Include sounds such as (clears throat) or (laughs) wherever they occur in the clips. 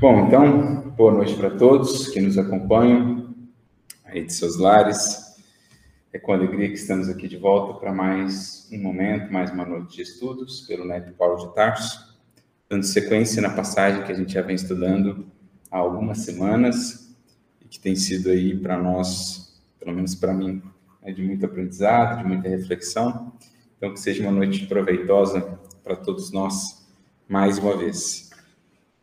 Bom, então, boa noite para todos que nos acompanham aí de seus lares. É com alegria que estamos aqui de volta para mais um momento, mais uma noite de estudos pelo Neto Paulo de Tarso, dando sequência na passagem que a gente já vem estudando há algumas semanas e que tem sido aí para nós, pelo menos para mim, é de muito aprendizado, de muita reflexão. Então, que seja uma noite proveitosa para todos nós mais uma vez.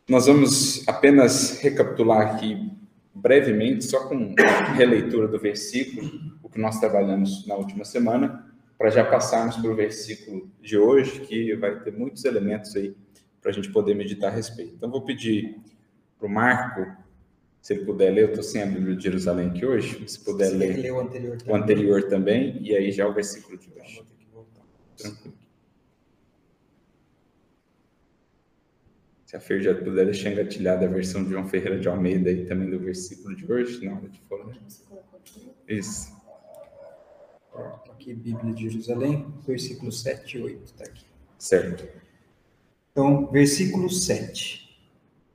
Nós vamos apenas recapitular aqui brevemente, só com releitura do versículo, o que nós trabalhamos na última semana, para já passarmos para o versículo de hoje, que vai ter muitos elementos aí para a gente poder meditar a respeito. Então, vou pedir para o Marco, se ele puder ler, eu estou sem a Bíblia de Jerusalém aqui hoje, se puder ler, ler o, anterior o anterior também, e aí já o versículo de hoje. Tranquilo. A Fer já puder deixar engatilhada a versão de João Ferreira de Almeida aí também do versículo de hoje, na hora de falar. Isso. Aqui, Bíblia de Jerusalém, versículo 7 e 8, está aqui. Certo. Então, versículo 7.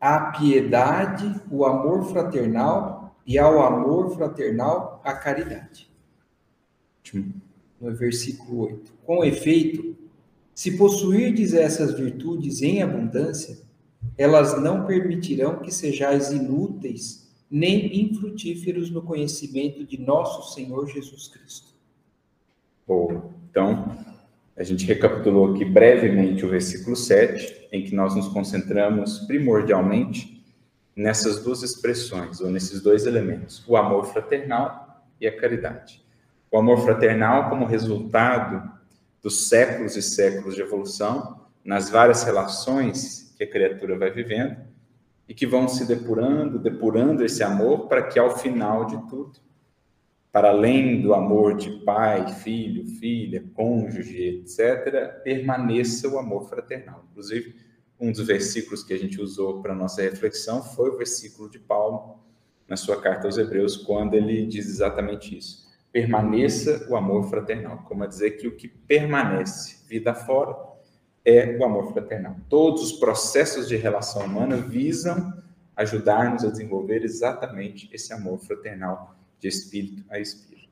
A piedade, o amor fraternal e ao amor fraternal a caridade. No versículo 8. Com efeito, se possuirdes essas virtudes em abundância, elas não permitirão que sejais inúteis nem infrutíferos no conhecimento de nosso Senhor Jesus Cristo. Bom, então, a gente recapitulou aqui brevemente o versículo 7, em que nós nos concentramos primordialmente nessas duas expressões, ou nesses dois elementos, o amor fraternal e a caridade. O amor fraternal como resultado dos séculos e séculos de evolução, nas várias relações que a criatura vai vivendo, e que vão se depurando, depurando esse amor para que ao final de tudo, para além do amor de pai, filho, filha, cônjuge, etc., permaneça o amor fraternal. Inclusive, um dos versículos que a gente usou para nossa reflexão foi o versículo de Paulo na sua carta aos Hebreus, quando ele diz exatamente isso permaneça o amor fraternal. Como a dizer que o que permanece vida fora é o amor fraternal. Todos os processos de relação humana visam ajudar-nos a desenvolver exatamente esse amor fraternal de espírito a espírito.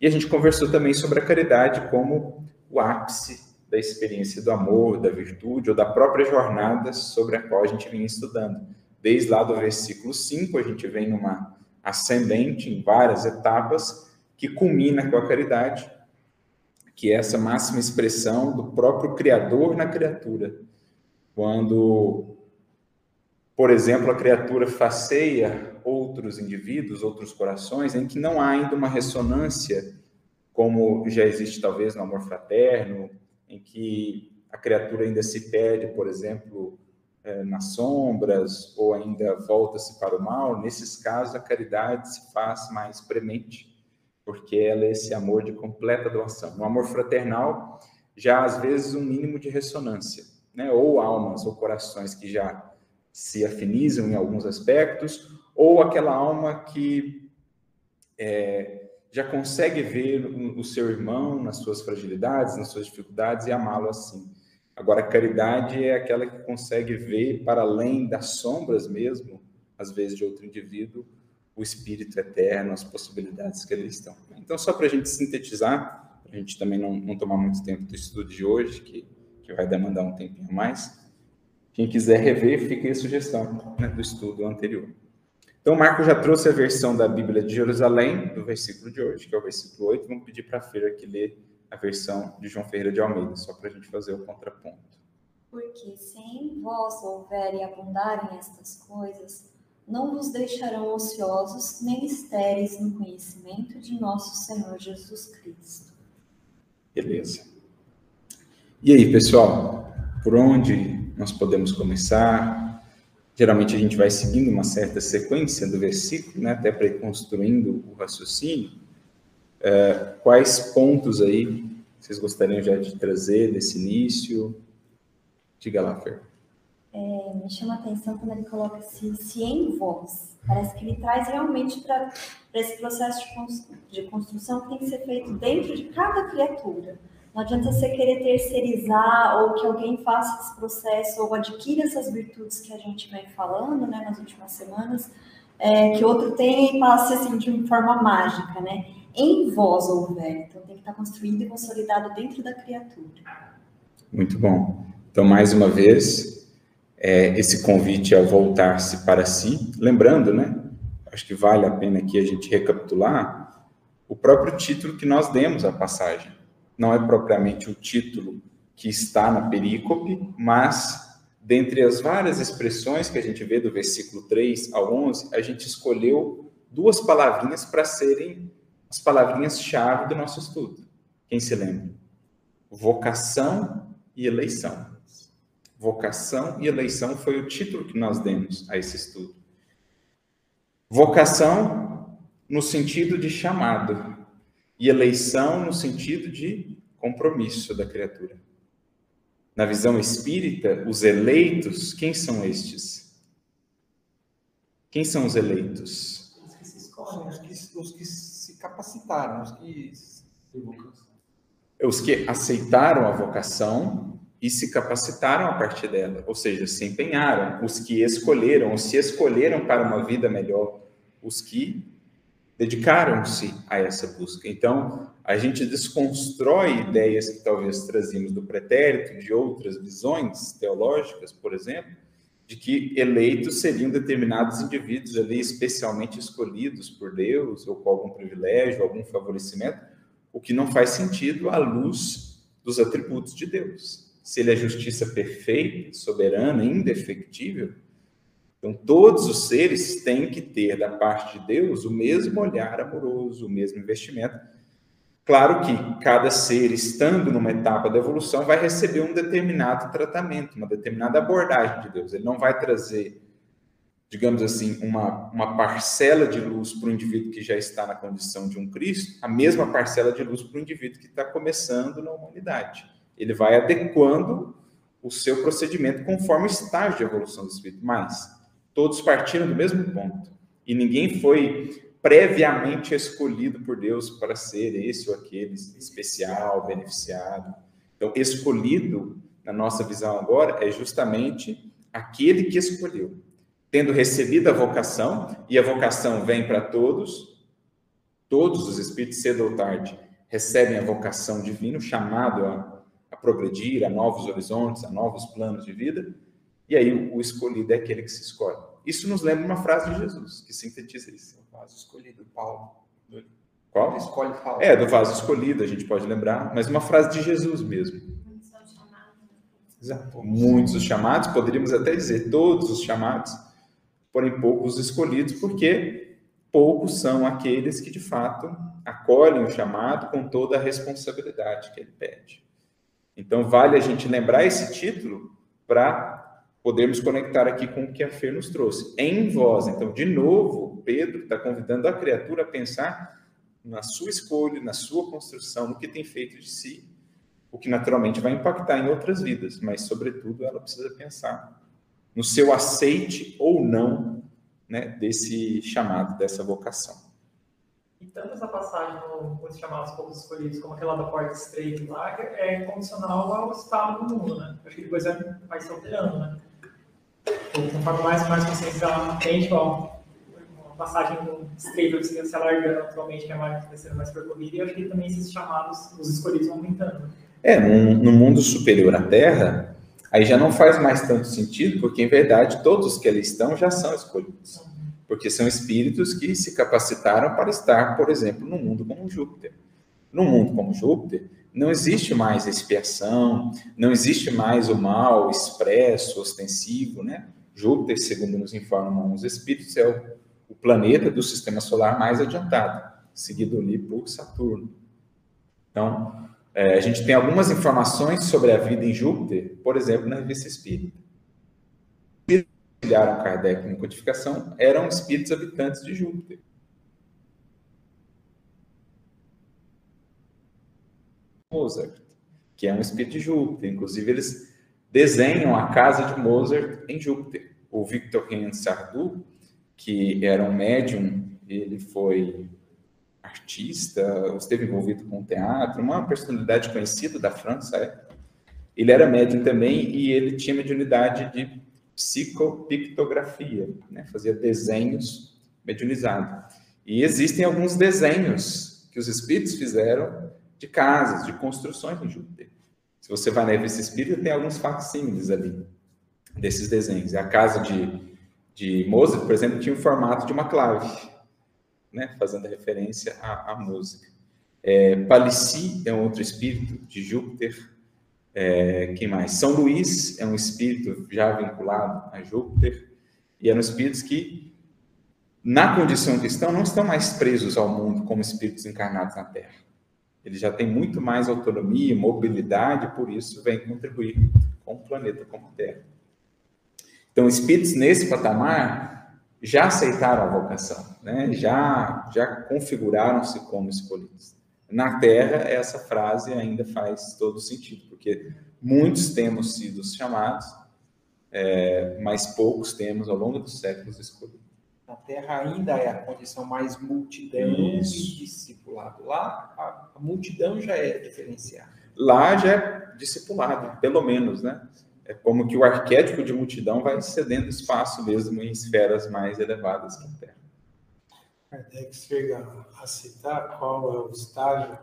E a gente conversou também sobre a caridade como o ápice da experiência do amor, da virtude ou da própria jornada sobre a qual a gente vinha estudando. Desde lá do versículo 5, a gente vem numa ascendente em várias etapas, que culmina com a caridade, que é essa máxima expressão do próprio Criador na criatura. Quando, por exemplo, a criatura faceia outros indivíduos, outros corações, em que não há ainda uma ressonância, como já existe talvez no amor fraterno, em que a criatura ainda se perde, por exemplo, eh, nas sombras, ou ainda volta-se para o mal, nesses casos a caridade se faz mais premente porque ela é esse amor de completa doação. No amor fraternal, já às vezes um mínimo de ressonância, né? Ou almas ou corações que já se afinizam em alguns aspectos, ou aquela alma que é, já consegue ver o seu irmão nas suas fragilidades, nas suas dificuldades e amá-lo assim. Agora, a caridade é aquela que consegue ver para além das sombras mesmo, às vezes, de outro indivíduo, o espírito eterno, as possibilidades que ali estão. Então, só para a gente sintetizar, para a gente também não, não, tomar muito tempo do estudo de hoje, que, que vai demandar um tempinho a mais, quem quiser rever, fica a sugestão né, do estudo anterior. Então, Marco já trouxe a versão da Bíblia de Jerusalém, do versículo de hoje, que é o versículo 8. Vamos pedir para a Feira que lê a versão de João Ferreira de Almeida, só para a gente fazer o contraponto. Porque se em vós houverem abundarem estas coisas, não vos deixarão ociosos nem estéreis no conhecimento de nosso Senhor Jesus Cristo. Beleza. E aí, pessoal, por onde nós podemos começar? Geralmente a gente vai seguindo uma certa sequência do versículo, né, até para ir construindo o raciocínio. É, quais pontos aí vocês gostariam já de trazer desse início? Diga lá, Fer é, me chama a atenção quando ele coloca se, se em vós. Parece que ele traz realmente para esse processo de, de construção que tem que ser feito dentro de cada criatura. Não adianta você querer terceirizar ou que alguém faça esse processo ou adquira essas virtudes que a gente vem falando, né, nas últimas semanas, é, que outro tenha e passe assim de forma mágica, né? Em vós houver, então tem que estar construído e consolidado dentro da criatura. Muito bom. Então, mais uma vez, é, esse convite ao voltar-se para si, lembrando, né? Acho que vale a pena aqui a gente recapitular o próprio título que nós demos à passagem. Não é propriamente o título que está na perícope, mas dentre as várias expressões que a gente vê do versículo 3 ao 11, a gente escolheu duas palavrinhas para serem as palavrinhas-chave do nosso estudo. Quem se lembra? Vocação e eleição. Vocação e eleição foi o título que nós demos a esse estudo. Vocação no sentido de chamado e eleição no sentido de compromisso da criatura. Na visão espírita, os eleitos, quem são estes? Quem são os eleitos? Os que se escolhem, os que, os que se capacitaram, os que. Os que aceitaram a vocação e se capacitaram a partir dela, ou seja, se empenharam, os que escolheram, ou se escolheram para uma vida melhor, os que dedicaram-se a essa busca. Então, a gente desconstrói ideias que talvez trazíamos do pretérito, de outras visões teológicas, por exemplo, de que eleitos seriam determinados indivíduos ali especialmente escolhidos por Deus ou com algum privilégio, algum favorecimento, o que não faz sentido à luz dos atributos de Deus. Se ele é justiça perfeita, soberana, indefectível, então todos os seres têm que ter da parte de Deus o mesmo olhar amoroso, o mesmo investimento. Claro que cada ser, estando numa etapa da evolução, vai receber um determinado tratamento, uma determinada abordagem de Deus. Ele não vai trazer, digamos assim, uma, uma parcela de luz para o indivíduo que já está na condição de um Cristo, a mesma parcela de luz para o indivíduo que está começando na humanidade. Ele vai adequando o seu procedimento conforme o estágio de evolução do espírito. Mas todos partiram do mesmo ponto. E ninguém foi previamente escolhido por Deus para ser esse ou aquele especial, beneficiado. Então, escolhido, na nossa visão agora, é justamente aquele que escolheu. Tendo recebido a vocação, e a vocação vem para todos, todos os espíritos, cedo ou tarde, recebem a vocação divina, chamado a progredir a novos horizontes, a novos planos de vida, e aí o escolhido é aquele que se escolhe. Isso nos lembra uma frase de Jesus, que sintetiza isso. O vaso escolhido, Paulo. Qual? Escolhe Paulo. É, do vaso escolhido, a gente pode lembrar, mas uma frase de Jesus mesmo. Exato. Muitos os chamados, poderíamos até dizer todos os chamados, porém poucos os escolhidos, porque poucos são aqueles que de fato acolhem o chamado com toda a responsabilidade que ele pede. Então, vale a gente lembrar esse título para podermos conectar aqui com o que a Fer nos trouxe. Em vós. Então, de novo, Pedro está convidando a criatura a pensar na sua escolha, na sua construção, no que tem feito de si, o que naturalmente vai impactar em outras vidas, mas, sobretudo, ela precisa pensar no seu aceite ou não né, desse chamado, dessa vocação. E tanto essa passagem no, com os chamados poucos escolhidos, como aquela da porta estreita lá, é condicional ao estado do mundo, né? Acho que depois vai, se alterando, né? Conforme mais, mais consciência ela tem, igual uma passagem estreita você se alargando naturalmente, que é mais, vai sendo mais percorrida, e acho que também esses chamados, os escolhidos vão aumentando. É, no, no mundo superior à Terra, aí já não faz mais tanto sentido, porque em verdade todos que ali estão já são escolhidos porque são espíritos que se capacitaram para estar, por exemplo, no mundo como Júpiter. No mundo como Júpiter, não existe mais expiação, não existe mais o mal expresso, ostensivo, né? Júpiter, segundo nos informam os espíritos, é o, o planeta do sistema solar mais adiantado, seguido ali por Saturno. Então, é, a gente tem algumas informações sobre a vida em Júpiter, por exemplo, na revista Espírita auxiliaram Kardec na codificação eram espíritos habitantes de Júpiter. Mozart, que é um espírito de Júpiter. Inclusive, eles desenham a casa de Mozart em Júpiter. O Victor Sardou, que era um médium, ele foi artista, esteve envolvido com teatro, uma personalidade conhecida da França. É. Ele era médium também e ele tinha mediunidade de psicopictografia, né? fazia desenhos mediunizados. E existem alguns desenhos que os espíritos fizeram de casas, de construções no Júpiter. Se você vai na revista espírita, tem alguns facsímiles ali desses desenhos. A casa de, de Mozart, por exemplo, tinha o formato de uma clave, né? fazendo referência à, à música. É, Palissy é um outro espírito de Júpiter. É, quem mais? São Luís é um espírito já vinculado a Júpiter. E eram espíritos que na condição cristã, não estão mais presos ao mundo como espíritos encarnados na Terra. Eles já têm muito mais autonomia, mobilidade, por isso vem contribuir com o planeta como a Terra. Então, espíritos nesse patamar já aceitaram a vocação, né? já, já configuraram-se como escolhidos. Na Terra, essa frase ainda faz todo sentido, porque muitos temos sido chamados, é, mas poucos temos, ao longo dos séculos, escolhidos. Na Terra ainda é a condição mais multidão Isso. e discipulado. Lá, a, a, multidão já é diferenciada. Lá já é discipulado, pelo menos, né? É como que o arquétipo de multidão vai cedendo espaço mesmo em esferas mais elevadas que a Terra. Kardec chega a citar qual é o estágio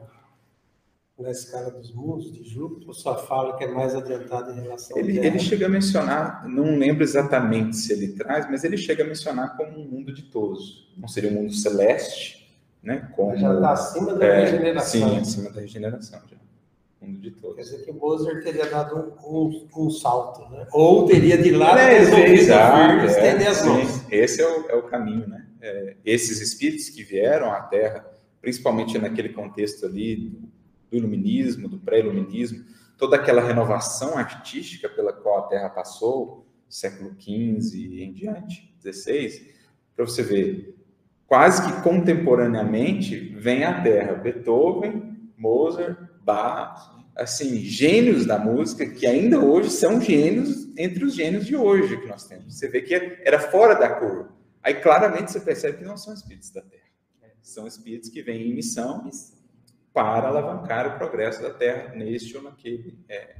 na escala dos mundos de Júpiter, ou só fala que é mais adiantado em relação ele, Ele chega a mencionar, não lembro exatamente se ele traz, mas ele chega a mencionar como um mundo ditoso. Não seria um mundo celeste, né? Como, já está acima da é, regeneração. Sim, acima da regeneração já. Mundo ditoso. Quer dizer que Mozart teria dado um, um, um salto, né? Ou teria de lá é, exato, é, as mãos. Esse é o, é o caminho, né? É, esses espíritos que vieram à Terra, principalmente naquele contexto ali do iluminismo, do pré-iluminismo, toda aquela renovação artística pela qual a Terra passou, século XV e em diante, XVI, para você ver, quase que contemporaneamente vem à Terra Beethoven, Mozart, Bach, assim, gênios da música que ainda hoje são gênios entre os gênios de hoje que nós temos. Você vê que era fora da curva. Aí claramente você percebe que não são espíritos da Terra. São espíritos que vêm em missão para alavancar o progresso da Terra neste ou naquele, é,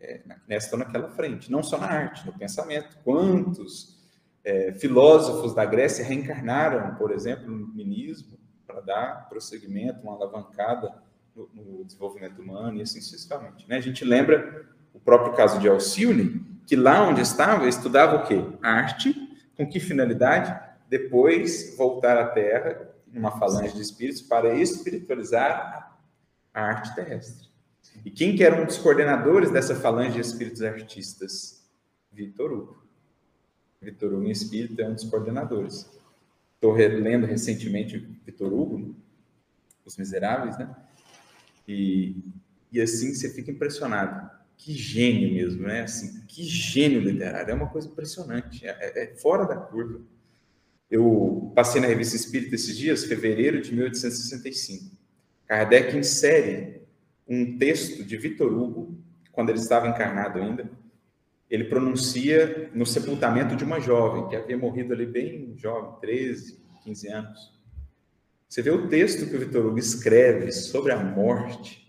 é, nesta ou naquela frente. Não só na arte, no pensamento. Quantos é, filósofos da Grécia reencarnaram, por exemplo, no minismo, para dar prosseguimento, uma alavancada no, no, desenvolvimento humano e assim sucessivamente. Né? A gente lembra o próprio caso de Alcione, que lá onde estava, estudava o quê? Arte, com que finalidade? Depois voltar à Terra uma falange de espíritos para espiritualizar a arte terrestre. E quem que era um dos coordenadores dessa falange de espíritos artistas? Vitor Hugo. Vitor Hugo em espírito é um dos coordenadores. Estou lendo recentemente Vitor Hugo, Os Miseráveis, né? E, e assim você fica impressionado. Que gênio mesmo, né? Assim, que gênio literário. É uma coisa impressionante. É, é, é fora da curva. Eu passei na revista Espírita esses dias, fevereiro de 1865. Kardec insere um texto de Vitor Hugo, quando ele estava encarnado ainda. Ele pronuncia no sepultamento de uma jovem que havia morrido ali bem jovem, 13, 15 anos. Você vê o texto que o Vitor Hugo escreve sobre a morte,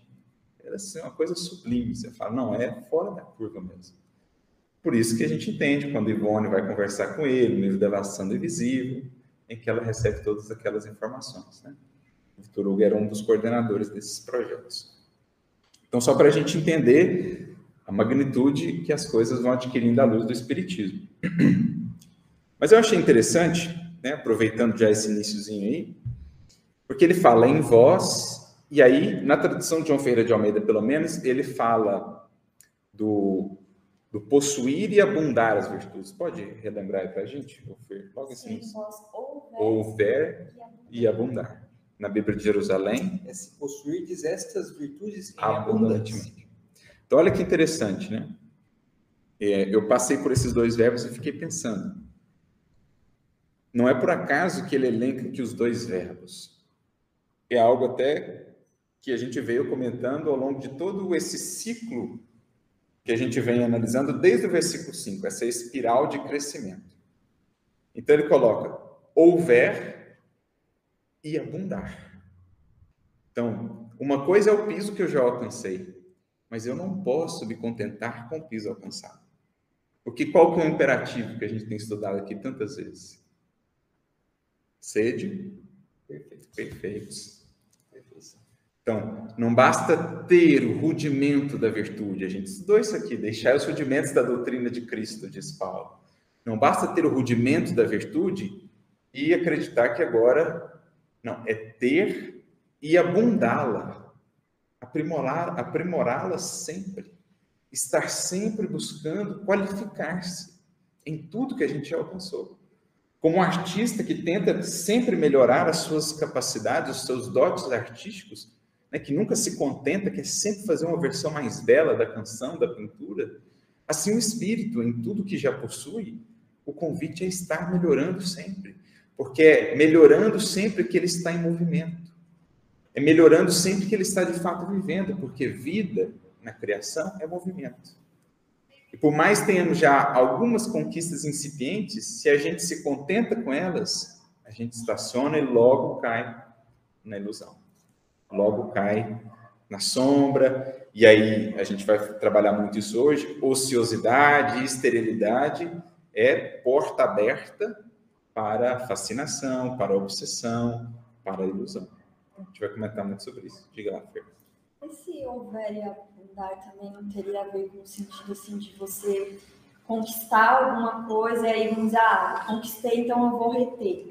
era assim, uma coisa sublime. Você fala, não, é fora da curva mesmo. Por isso que a gente entende quando Ivone vai conversar com ele, no livro Devastação Invisível, em que ela recebe todas aquelas informações. Né? O Vitor Hugo era um dos coordenadores desses projetos. Então, só para a gente entender a magnitude que as coisas vão adquirindo à luz do Espiritismo. (clears throat) Mas eu achei interessante, né, aproveitando já esse iníciozinho aí, porque ele fala em voz, e aí, na tradução de João Ferreira de Almeida, pelo menos, ele fala do do possuir e abundar as virtudes. Pode relembrar aí para a gente, Logo assim. Houver e abundar. Na Bíblia de Jerusalém. É se possuir diz estas virtudes abundantemente. Então, olha que interessante, né? É, eu passei por esses dois verbos e fiquei pensando. Não é por acaso que ele elenca aqui os dois verbos. É algo até que a gente veio comentando ao longo de todo esse ciclo que a gente vem analisando desde o versículo 5, essa espiral de crescimento. Então ele coloca houver e abundar. Então, uma coisa é o piso que eu já alcancei, mas eu não posso me contentar com o piso alcançado. Porque qual que é o imperativo que a gente tem estudado aqui tantas vezes? Sede perfeitos. Então, não basta ter o rudimento da virtude. A gente estudou isso aqui, deixar os rudimentos da doutrina de Cristo, diz Paulo. Não basta ter o rudimento da virtude e acreditar que agora não, é ter e abundá-la, aprimorá-la sempre, estar sempre buscando qualificar-se em tudo que a gente alcançou. Como um artista que tenta sempre melhorar as suas capacidades, os seus dotes artísticos, né, que nunca se contenta, quer sempre fazer uma versão mais bela da canção, da pintura, assim o espírito, em tudo que já possui, o convite é estar melhorando sempre, porque é melhorando sempre que ele está em movimento, é melhorando sempre que ele está de fato vivendo, porque vida na criação é movimento. E por mais tenhamos já algumas conquistas incipientes, se a gente se contenta com elas, a gente estaciona e logo cai na ilusão. Logo cai na sombra, e aí a gente vai trabalhar muito isso hoje, ociosidade, esterilidade é porta aberta para fascinação, para obsessão, para ilusão. A gente vai comentar muito sobre isso. Diga lá, Fer. E se houver e abundar também não teria a ver com o sentido assim de você conquistar alguma coisa e aí vamos dizer, ah, conquistei, então eu vou reter.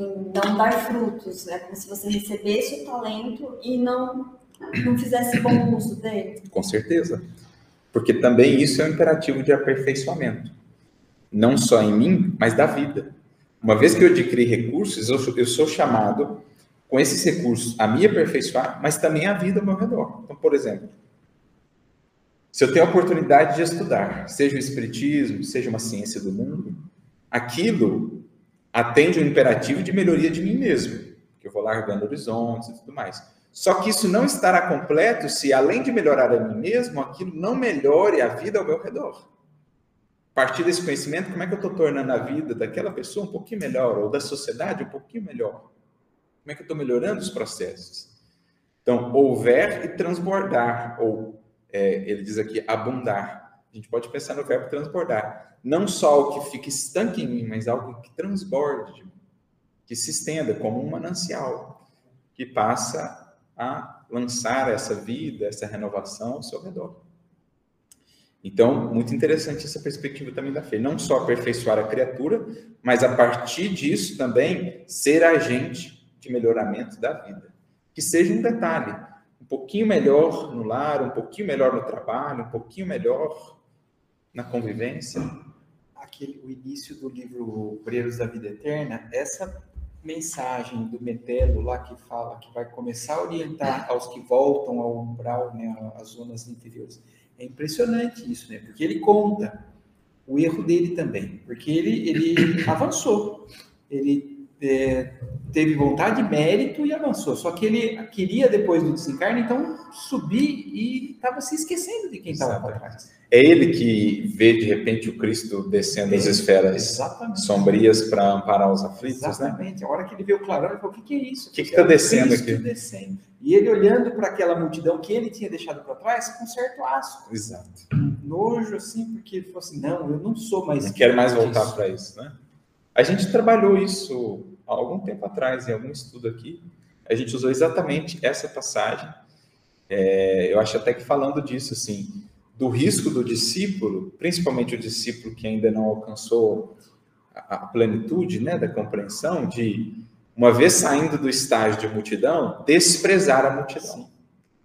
E não dar frutos. É como se você recebesse o talento e não, não fizesse bom uso dele. Com certeza. Porque também isso é um imperativo de aperfeiçoamento. Não só em mim, mas da vida. Uma vez que eu adquiri recursos, eu, eu sou chamado com esses recursos a me aperfeiçoar, mas também a vida ao meu redor. Então, por exemplo, se eu tenho a oportunidade de estudar, seja o espiritismo, seja uma ciência do mundo, aquilo atende o imperativo de melhoria de mim mesmo, que eu vou largando horizontes e tudo mais. Só que isso não estará completo se, além de melhorar a mim mesmo, aquilo não melhore a vida ao meu redor. A partir desse conhecimento, como é que eu estou tornando a vida daquela pessoa um pouquinho melhor, ou da sociedade um pouquinho melhor? Como é que eu estou melhorando os processos? Então, houver e transbordar, ou é, ele diz aqui, abundar. A gente pode pensar no verbo transbordar. Não só o que fica estanque em mim, mas algo que transborde, que se estenda como um manancial, que passa a lançar essa vida, essa renovação ao seu redor. Então, muito interessante essa perspectiva também da fé. Não só aperfeiçoar a criatura, mas a partir disso também ser agente de melhoramento da vida. Que seja um detalhe, um pouquinho melhor no lar, um pouquinho melhor no trabalho, um pouquinho melhor na convivência. Aquele, o início do livro Breiros da Vida Eterna, essa mensagem do Metelo lá que fala que vai começar a orientar aos que voltam ao umbral, né, às zonas interiores. É impressionante isso, né? Porque ele conta o erro dele também, porque ele, ele (coughs) avançou, ele é, teve vontade, mérito e avançou. Só que ele queria, depois do desencarne, então subir e estava se esquecendo de quem estava para trás. É ele que vê, de repente, o Cristo descendo as esferas Exatamente. sombrias para amparar os aflitos, né? Exatamente. Né? A hora que ele vê o clarão, ele falou, o que, é isso? O que está descendo aqui? Descendo. E ele olhando para aquela multidão que ele tinha deixado para trás com certo asco. Exato. Nojo, assim, porque ele falou assim, não, eu não sou mais... Não quero mais voltar para isso, né? A gente trabalhou isso há algum tempo atrás, em algum estudo aqui, a gente usou exatamente essa passagem. É, eu acho até que falando disso, assim, do risco do discípulo, principalmente o discípulo que ainda não alcançou a, a plenitude né, da compreensão, de, uma vez saindo do estágio de multidão, desprezar a multidão.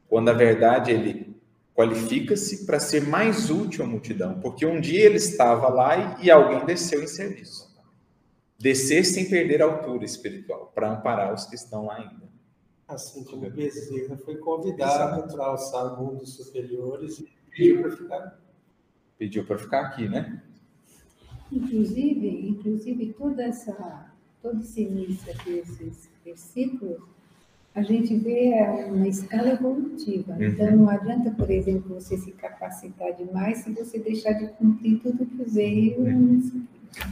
Quando, na verdade, ele qualifica-se para ser mais útil à multidão, porque um dia ele estava lá e, e alguém desceu em serviço descer sem perder a altura espiritual, para amparar os que estão lá ainda. Assim como Bezerra foi convidado para alçar mundos superiores e pediu para ficar. Pediu para ficar aqui, né? Inclusive, inclusive toda essa, todo esse início desses versículos, a gente vê uma escala evolutiva. Uhum. Então, não adianta, por exemplo, você se capacitar demais se você deixar de cumprir tudo que veio uhum.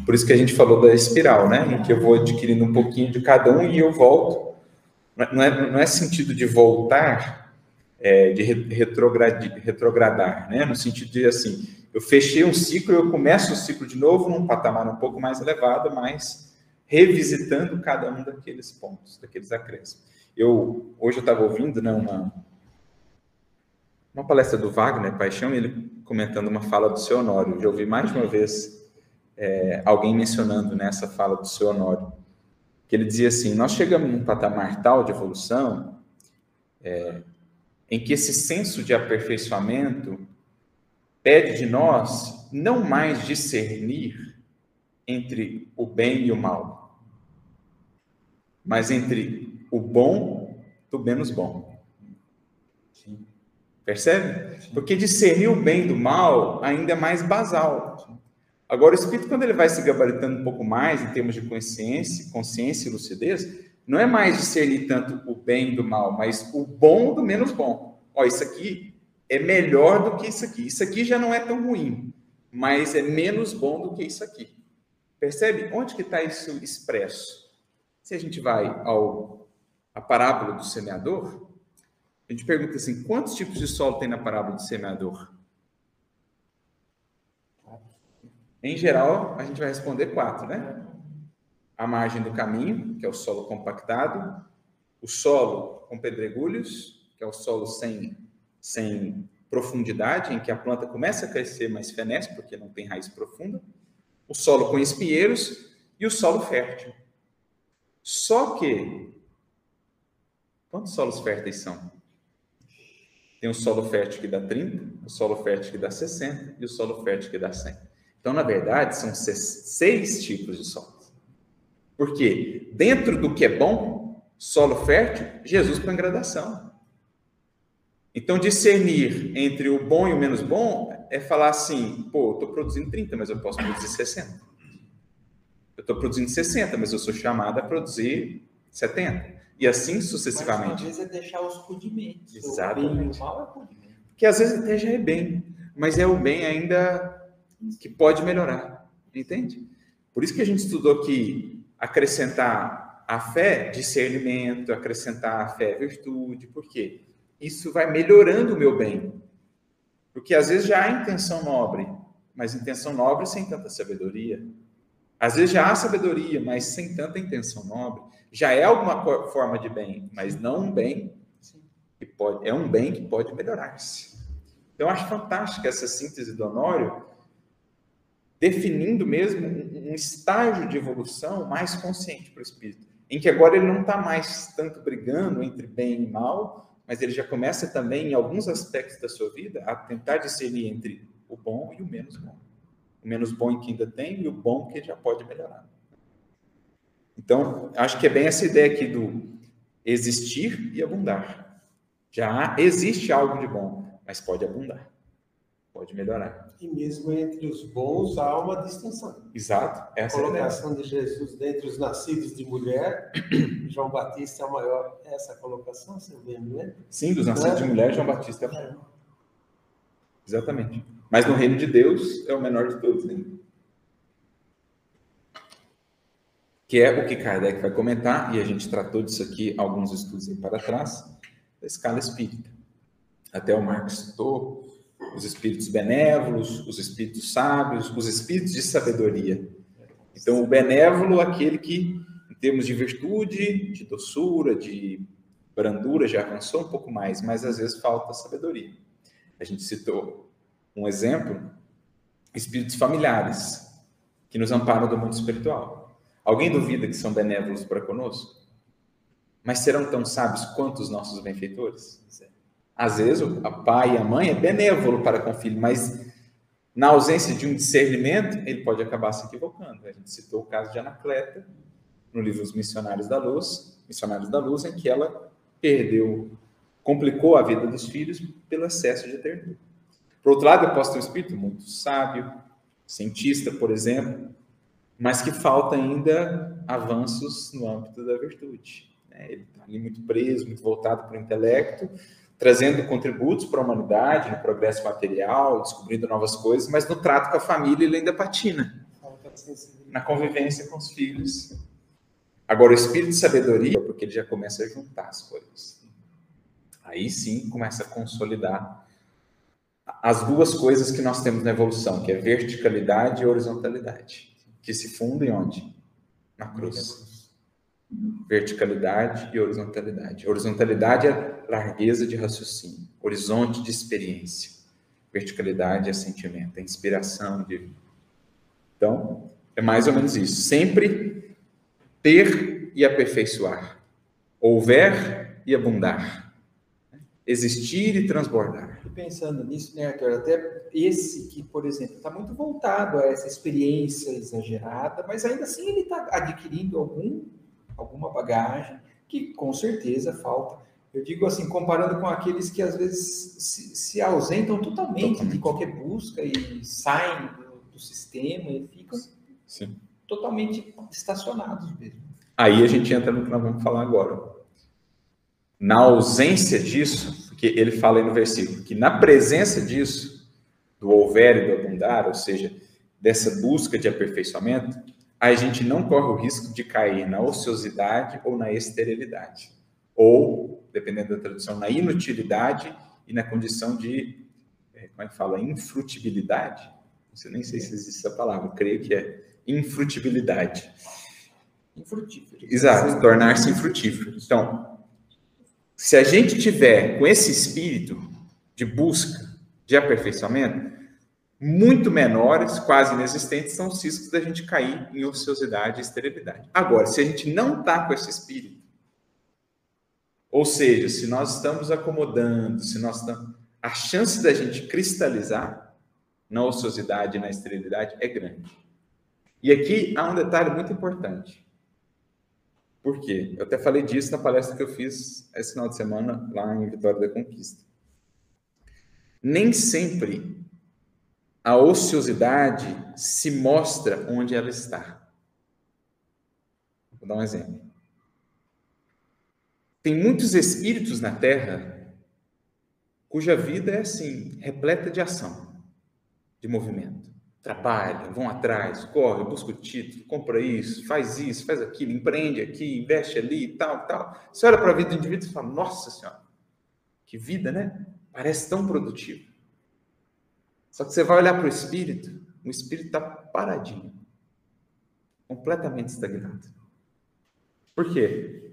Por isso que a gente falou da espiral, né? Em que eu vou adquirindo um pouquinho de cada um e eu volto não é, não é sentido de voltar, é, de retrogradar, né? no sentido de assim, eu fechei um ciclo, eu começo o ciclo de novo num patamar um pouco mais elevado, mas revisitando cada um daqueles pontos, daqueles acréscimos. Eu hoje eu estava ouvindo né, uma uma palestra do Wagner Paixão, ele comentando uma fala do seu Honório. Já ouvi mais de uma vez é, alguém mencionando nessa né, fala do seu Honório, que ele dizia assim: nós chegamos num patamar tal de evolução é, em que esse senso de aperfeiçoamento pede de nós não mais discernir entre o bem e o mal, mas entre o bom do menos bom. Percebe? Porque discernir o bem do mal ainda é mais basal. Agora, o espírito, quando ele vai se gabaritando um pouco mais em termos de consciência, consciência e lucidez, não é mais discernir tanto o bem do mal, mas o bom do menos bom. Ó, isso aqui é melhor do que isso aqui. Isso aqui já não é tão ruim, mas é menos bom do que isso aqui. Percebe? Onde que está isso expresso? Se a gente vai ao a parábola do semeador, a gente pergunta assim: quantos tipos de solo tem na parábola do semeador? Em geral, a gente vai responder quatro, né? A margem do caminho, que é o solo compactado, o solo com pedregulhos, que é o solo sem, sem profundidade, em que a planta começa a crescer, mas fenece, porque não tem raiz profunda, o solo com espinheiros e o solo fértil. Só que, quantos solos férteis são? Tem o solo fértil que dá 30, o solo fértil que dá 60 e o solo fértil que dá 100. Então, na verdade, são seis tipos de solos. Porque dentro do que é bom, solo fértil, Jesus põe gradação. Então, discernir entre o bom e o menos bom é falar assim: pô, eu estou produzindo 30, mas eu posso produzir 60. Eu estou produzindo 60, mas eu sou chamado a produzir 70. E assim sucessivamente. Mas, às vezes é deixar os rudimentos. Exatamente. O mal é rudimento. Que às vezes até já é bem, mas é o bem ainda que pode melhorar. Entende? Por isso que a gente estudou que acrescentar a fé, discernimento, acrescentar a fé, virtude. Por quê? Isso vai melhorando o meu bem. Porque às vezes já há intenção nobre, mas intenção nobre sem tanta sabedoria. Às vezes já há sabedoria, mas sem tanta intenção nobre já é alguma forma de bem, mas não um bem que pode, é um bem que pode melhorar-se. Então, eu acho fantástica essa síntese do Honório, definindo mesmo um estágio de evolução mais consciente para o espírito, em que agora ele não está mais tanto brigando entre bem e mal, mas ele já começa também, em alguns aspectos da sua vida, a tentar discernir entre o bom e o menos bom. O menos bom que ainda tem e o bom que já pode melhorar. Então, acho que é bem essa ideia aqui do existir e abundar. Já existe algo de bom, mas pode abundar, pode melhorar. E mesmo entre os bons há uma distinção. Exato. Essa a colocação é a de Jesus dentre os nascidos de mulher, (coughs) João Batista é o maior. É essa colocação, você lembra? Sim, dos nascidos é? de mulher, João Batista é o maior. Exatamente. Mas no reino de Deus é o menor de todos. Né? que é o que Kardec vai comentar, e a gente tratou disso aqui alguns estudos aí para trás, da escala espírita. Até o Marx citou os espíritos benévolos, os espíritos sábios, os espíritos de sabedoria. Então, o benévolo, aquele que, em termos de virtude, de doçura, de brandura, já avançou um pouco mais, mas às vezes falta sabedoria. A gente citou um exemplo, espíritos familiares, que nos amparam do mundo espiritual. Alguém duvida que são benévolos para conosco? Mas serão tão sábios quanto os nossos benfeitores? Às vezes, o pai e a mãe é benévolo para com o filho, mas na ausência de um discernimento, ele pode acabar se equivocando. A gente citou o caso de Anacleta, no livro Os Missionários da Luz, Missionários da Luz, em que ela perdeu, complicou a vida dos filhos pelo excesso de ternura. Por outro lado, eu posso ter um espírito muito sábio, cientista, por exemplo, mas que falta ainda avanços no âmbito da virtude. Né? Ele está ali muito preso, muito voltado para o intelecto, trazendo contributos para a humanidade, no progresso material, descobrindo novas coisas, mas no trato com a família ele ainda patina. Na convivência com os filhos. Agora, o espírito de sabedoria, porque ele já começa a juntar as coisas. Aí sim começa a consolidar as duas coisas que nós temos na evolução, que é verticalidade e horizontalidade, que se fundem onde? Na cruz. Verticalidade e horizontalidade. Horizontalidade é largueza de raciocínio, horizonte de experiência. Verticalidade é sentimento, é inspiração de. Então, é mais ou menos isso. Sempre ter e aperfeiçoar. Houver e abundar. Existir e transbordar. E pensando nisso, né, Arthur, até esse que, por exemplo, está muito voltado a essa experiência exagerada, mas ainda assim ele está adquirindo algum, alguma bagagem que com certeza falta. Eu digo assim, comparando com aqueles que às vezes se, se ausentam totalmente, totalmente, de qualquer busca e saem do, do sistema e ficam Sim. totalmente estacionados mesmo. Aí a gente entra no que nós vamos falar agora. Na ausência disso, porque ele fala aí no versículo que na presença disso, do houver e do abundar, ou seja, dessa busca de aperfeiçoamento, a gente não corre o risco de cair na ociosidade ou na esterilidade. Ou, dependendo da tradução, na inutilidade e na condição de, é, como é que fala, infrutibilidade. Não nem sei se existe essa palavra, creio que é infrutibilidade. Infrutífero. Exato, tornar-se infrutífero. Então, se a gente tiver com esse espírito de busca, de aperfeiçoamento, muito menores, quase inexistentes, são os riscos da gente cair em ociosidade e esterilidade. Agora, se a gente não está com esse espírito, ou seja, se nós estamos acomodando, se nós estamos, a chance da gente cristalizar na ociosidade e na esterilidade é grande. E aqui há um detalhe muito importante. Por quê? Eu até falei disso na palestra que eu fiz esse final de semana lá em Vitória da Conquista. Nem sempre a ociosidade se mostra onde ela está. Vou dar um exemplo. Tem muitos espíritos na Terra cuja vida é assim, repleta de ação, de movimento trabalham, vão atrás, corre, busca o título, compra isso, faz isso, faz aquilo, empreende aqui, investe ali e tal, tal. Você olha para a vida do indivíduo e fala, nossa senhora, que vida, né? Parece tão produtivo. Só que você vai olhar para o espírito, o espírito está paradinho, completamente estagnado. Por quê?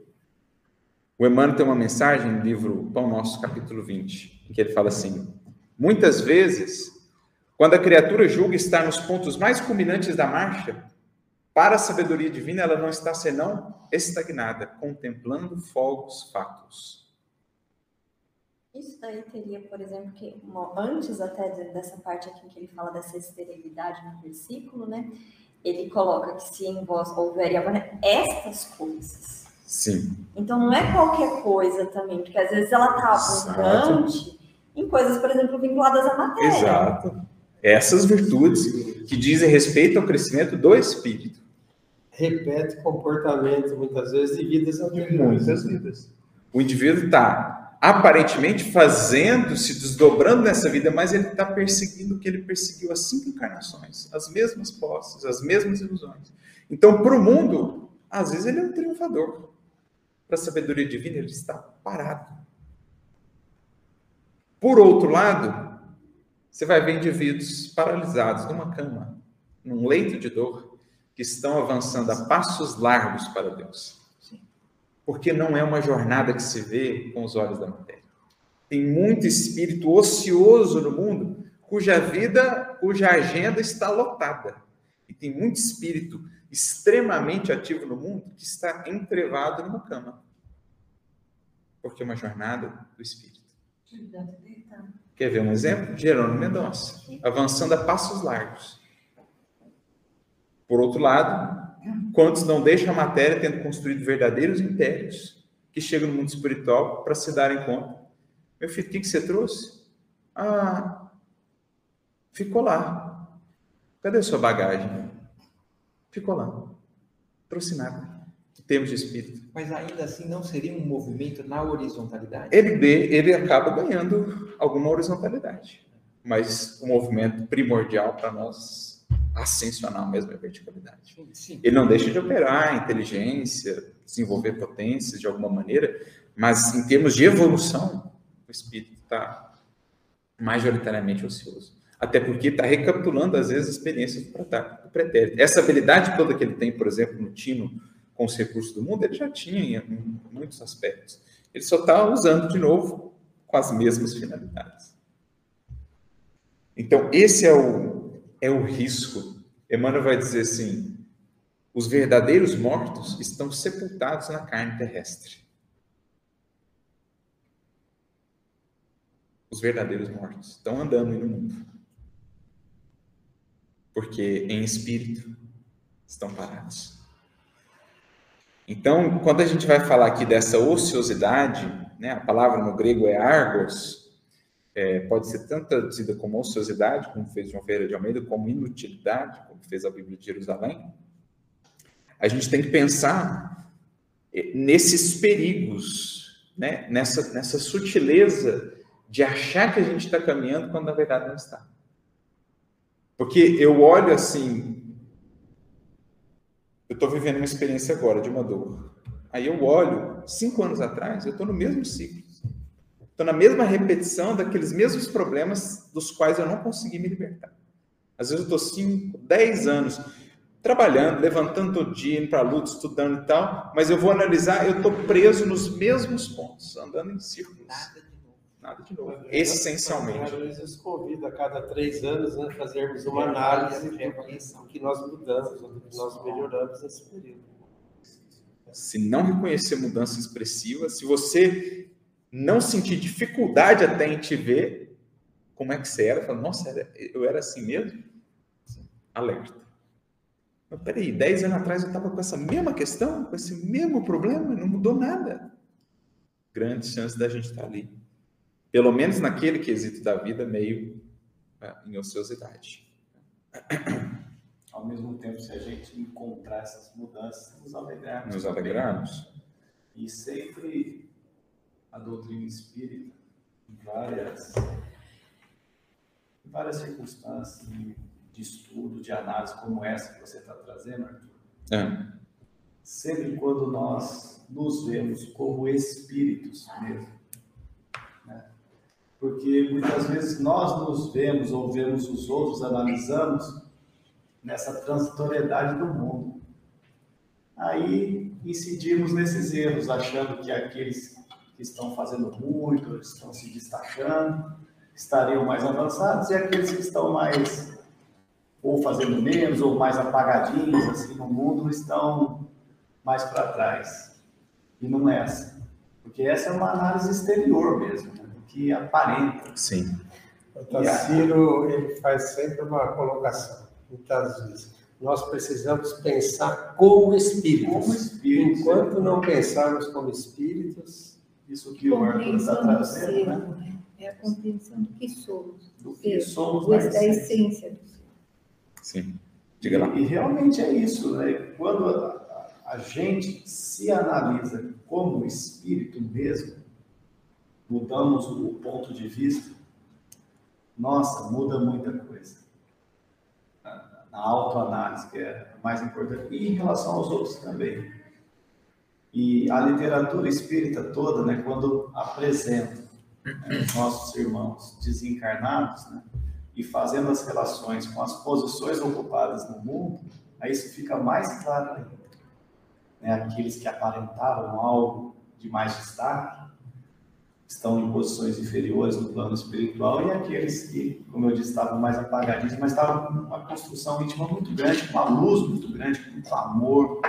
O Emmanuel tem uma mensagem no livro Pão Nosso, capítulo 20, em que ele fala assim: muitas vezes quando a criatura julga estar nos pontos mais culminantes da marcha, para a sabedoria divina ela não está senão estagnada, contemplando fogos fatos. Isso daí teria, por exemplo, que antes até dessa parte aqui que ele fala dessa esterilidade no versículo, né? Ele coloca que se em vós houver estas coisas. Sim. Então não é qualquer coisa também, porque às vezes ela está abundante em coisas, por exemplo, vinculadas à matéria. Exato essas virtudes que dizem respeito ao crescimento do espírito. Repete comportamento, muitas vezes, de vidas anteriores. Muitas vidas. O indivíduo está aparentemente fazendo, se desdobrando nessa vida, mas ele está perseguindo o que ele perseguiu as cinco encarnações, as mesmas posses, as mesmas ilusões. Então, para o mundo, às vezes ele é um triunfador. Para a sabedoria divina, ele está parado. Por outro lado, você vai ver indivíduos paralisados numa cama, num leito de dor, que estão avançando a passos largos para Deus. Porque não é uma jornada que se vê com os olhos da matéria. Tem muito espírito ocioso no mundo, cuja vida, cuja agenda está lotada. E tem muito espírito extremamente ativo no mundo que está entrevado numa cama. Porque é uma jornada do espírito. Quer ver um exemplo? Jerônimo Mendonça, avançando a passos largos. Por outro lado, quantos não deixam a matéria tendo construído verdadeiros impérios que chegam no mundo espiritual para se darem conta? Meu filho, o que, que você trouxe? Ah, ficou lá. Cadê a sua bagagem? Ficou lá. Trouxe nada termos de espírito. Mas ainda assim não seria um movimento na horizontalidade? Ele, ele acaba ganhando alguma horizontalidade. Mas o movimento primordial para nós ascensional mesmo, é verticalidade. Sim, sim. Ele não deixa de operar inteligência, desenvolver potências de alguma maneira, mas em termos de evolução, o espírito está majoritariamente ocioso. Até porque está recapitulando, às vezes, experiências do pretérito. Essa habilidade toda que ele tem, por exemplo, no tino com os recursos do mundo, ele já tinha em muitos aspectos. Ele só está usando de novo com as mesmas finalidades. Então, esse é o, é o risco. Emmanuel vai dizer assim: os verdadeiros mortos estão sepultados na carne terrestre. Os verdadeiros mortos estão andando no mundo. Porque em espírito estão parados. Então, quando a gente vai falar aqui dessa ociosidade, né, a palavra no grego é argos, é, pode ser tanto traduzida como ociosidade, como fez João Ferreira de Almeida, como inutilidade, como fez a Bíblia de Jerusalém. A gente tem que pensar é, nesses perigos, né? nessa, nessa sutileza de achar que a gente está caminhando quando na verdade não está. Porque eu olho assim, eu estou vivendo uma experiência agora de uma dor. Aí eu olho, cinco anos atrás, eu estou no mesmo ciclo. Estou na mesma repetição daqueles mesmos problemas dos quais eu não consegui me libertar. Às vezes eu estou cinco, dez anos trabalhando, levantando todo dia, indo para a luta, estudando e tal, mas eu vou analisar, eu estou preso nos mesmos pontos, andando em círculos. Nada. Nada de novo. Essencialmente. Às vezes convida a cada três anos né, fazermos uma análise do que nós mudamos, do que nós melhoramos nesse período. Se não reconhecer mudança expressiva, se você não sentir dificuldade até em te ver, como é que você era? Fala, nossa, eu era assim mesmo? Alerta. Mas peraí, dez anos atrás eu estava com essa mesma questão, com esse mesmo problema, não mudou nada. Grandes chances da gente estar ali. Pelo menos naquele quesito da vida, meio é, em ociosidade. Ao mesmo tempo, se a gente encontrar essas mudanças, nos alegrarmos. Nos alegrarmos. E sempre a doutrina espírita, em várias, em várias circunstâncias de, de estudo, de análise como essa que você está trazendo, Arthur. É. Sempre quando nós nos vemos como espíritos mesmo. Porque muitas vezes nós nos vemos ou vemos os outros, analisamos nessa transitoriedade do mundo. Aí incidimos nesses erros, achando que aqueles que estão fazendo muito, estão se destacando, estariam mais avançados, e aqueles que estão mais ou fazendo menos ou mais apagadinhos assim no mundo estão mais para trás. E não é essa. Porque essa é uma análise exterior mesmo? Que aparenta. Sim. O Taciro, ele faz sempre uma colocação, muitas vezes. Nós precisamos pensar como espíritos. Como espíritos. Enquanto não pensarmos como espíritos, Isso que o Arthur está trazendo, né? né? É a compreensão do que somos. Do que ser, somos da na essência. essência do ser. Sim. Diga lá. E, e realmente é isso, né? Quando a, a- a gente se analisa como espírito mesmo, mudamos o ponto de vista, nossa, muda muita coisa. Na, autoanálise, que é mais importante, e em relação aos outros também. E a literatura espírita toda, né, quando apresenta né, os nossos irmãos desencarnados, né, e fazendo as relações com as posições ocupadas no mundo, aí isso fica mais claro ainda. Né? Aqueles que aparentavam algo de mais destaque estão em posições inferiores no plano espiritual e aqueles que, como eu disse, estavam mais apagadinhos, mas estavam com uma construção íntima muito grande, com uma luz muito grande, com muito amor,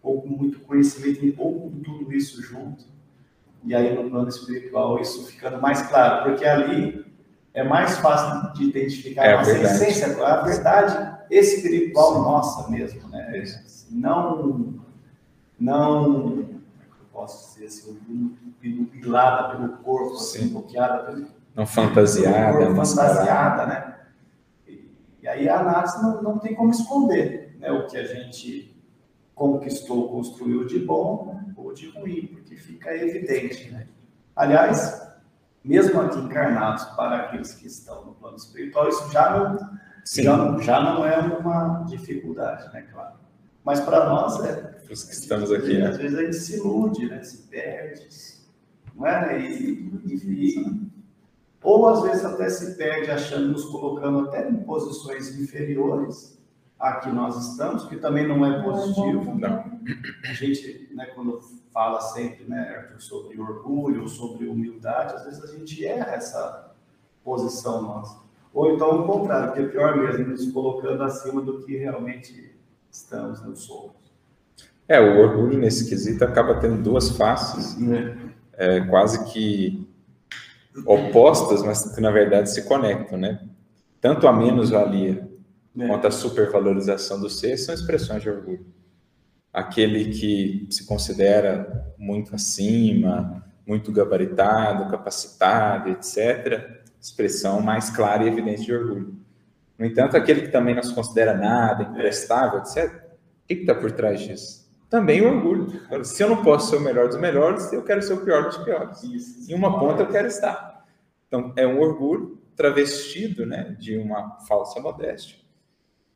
ou com muito conhecimento, ou com tudo isso junto. E aí no plano espiritual isso ficando mais claro, porque ali é mais fácil de identificar É a nossa verdade. essência, a verdade espiritual nossa mesmo, né? Não, não, como é que eu posso dizer assim, pilada pelo corpo, assim, Sim. bloqueada pelo Não fantasiada, pelo corpo, fantasiada, né? E, e aí a análise não, não tem como esconder, né? O que a gente conquistou, construiu de bom né? ou de ruim, porque fica evidente, né? Aliás, mesmo aqui encarnados para aqueles que estão no plano espiritual, isso já não, Já, já não é uma dificuldade, né, claro. Mas para nós é. Os que estamos aqui, né? Às vezes a gente se ilude, né? Se perde, não é? E, e, ou às vezes até se perde achando, nos colocando até em posições inferiores a que nós estamos, que também não é positivo. Não. A gente, né, quando fala sempre, né, Arthur, sobre orgulho, sobre humildade, às vezes a gente erra essa posição nossa. Ou então o contrário, que é pior mesmo, nos colocando acima do que realmente estamos, não somos. É, o orgulho nesse quesito acaba tendo duas faces, né? é, quase que opostas, mas que na verdade se conectam, né? Tanto a menos-valia é. quanto a supervalorização do ser são expressões de orgulho. Aquele que se considera muito acima, muito gabaritado, capacitado, etc., expressão mais clara e evidente de orgulho. No entanto, aquele que também não se considera nada, imprestável, etc., o que está por trás disso? Também o orgulho. Se eu não posso ser o melhor dos melhores, eu quero ser o pior dos piores. Isso. Em uma ponta eu quero estar. Então, é um orgulho travestido né, de uma falsa modéstia.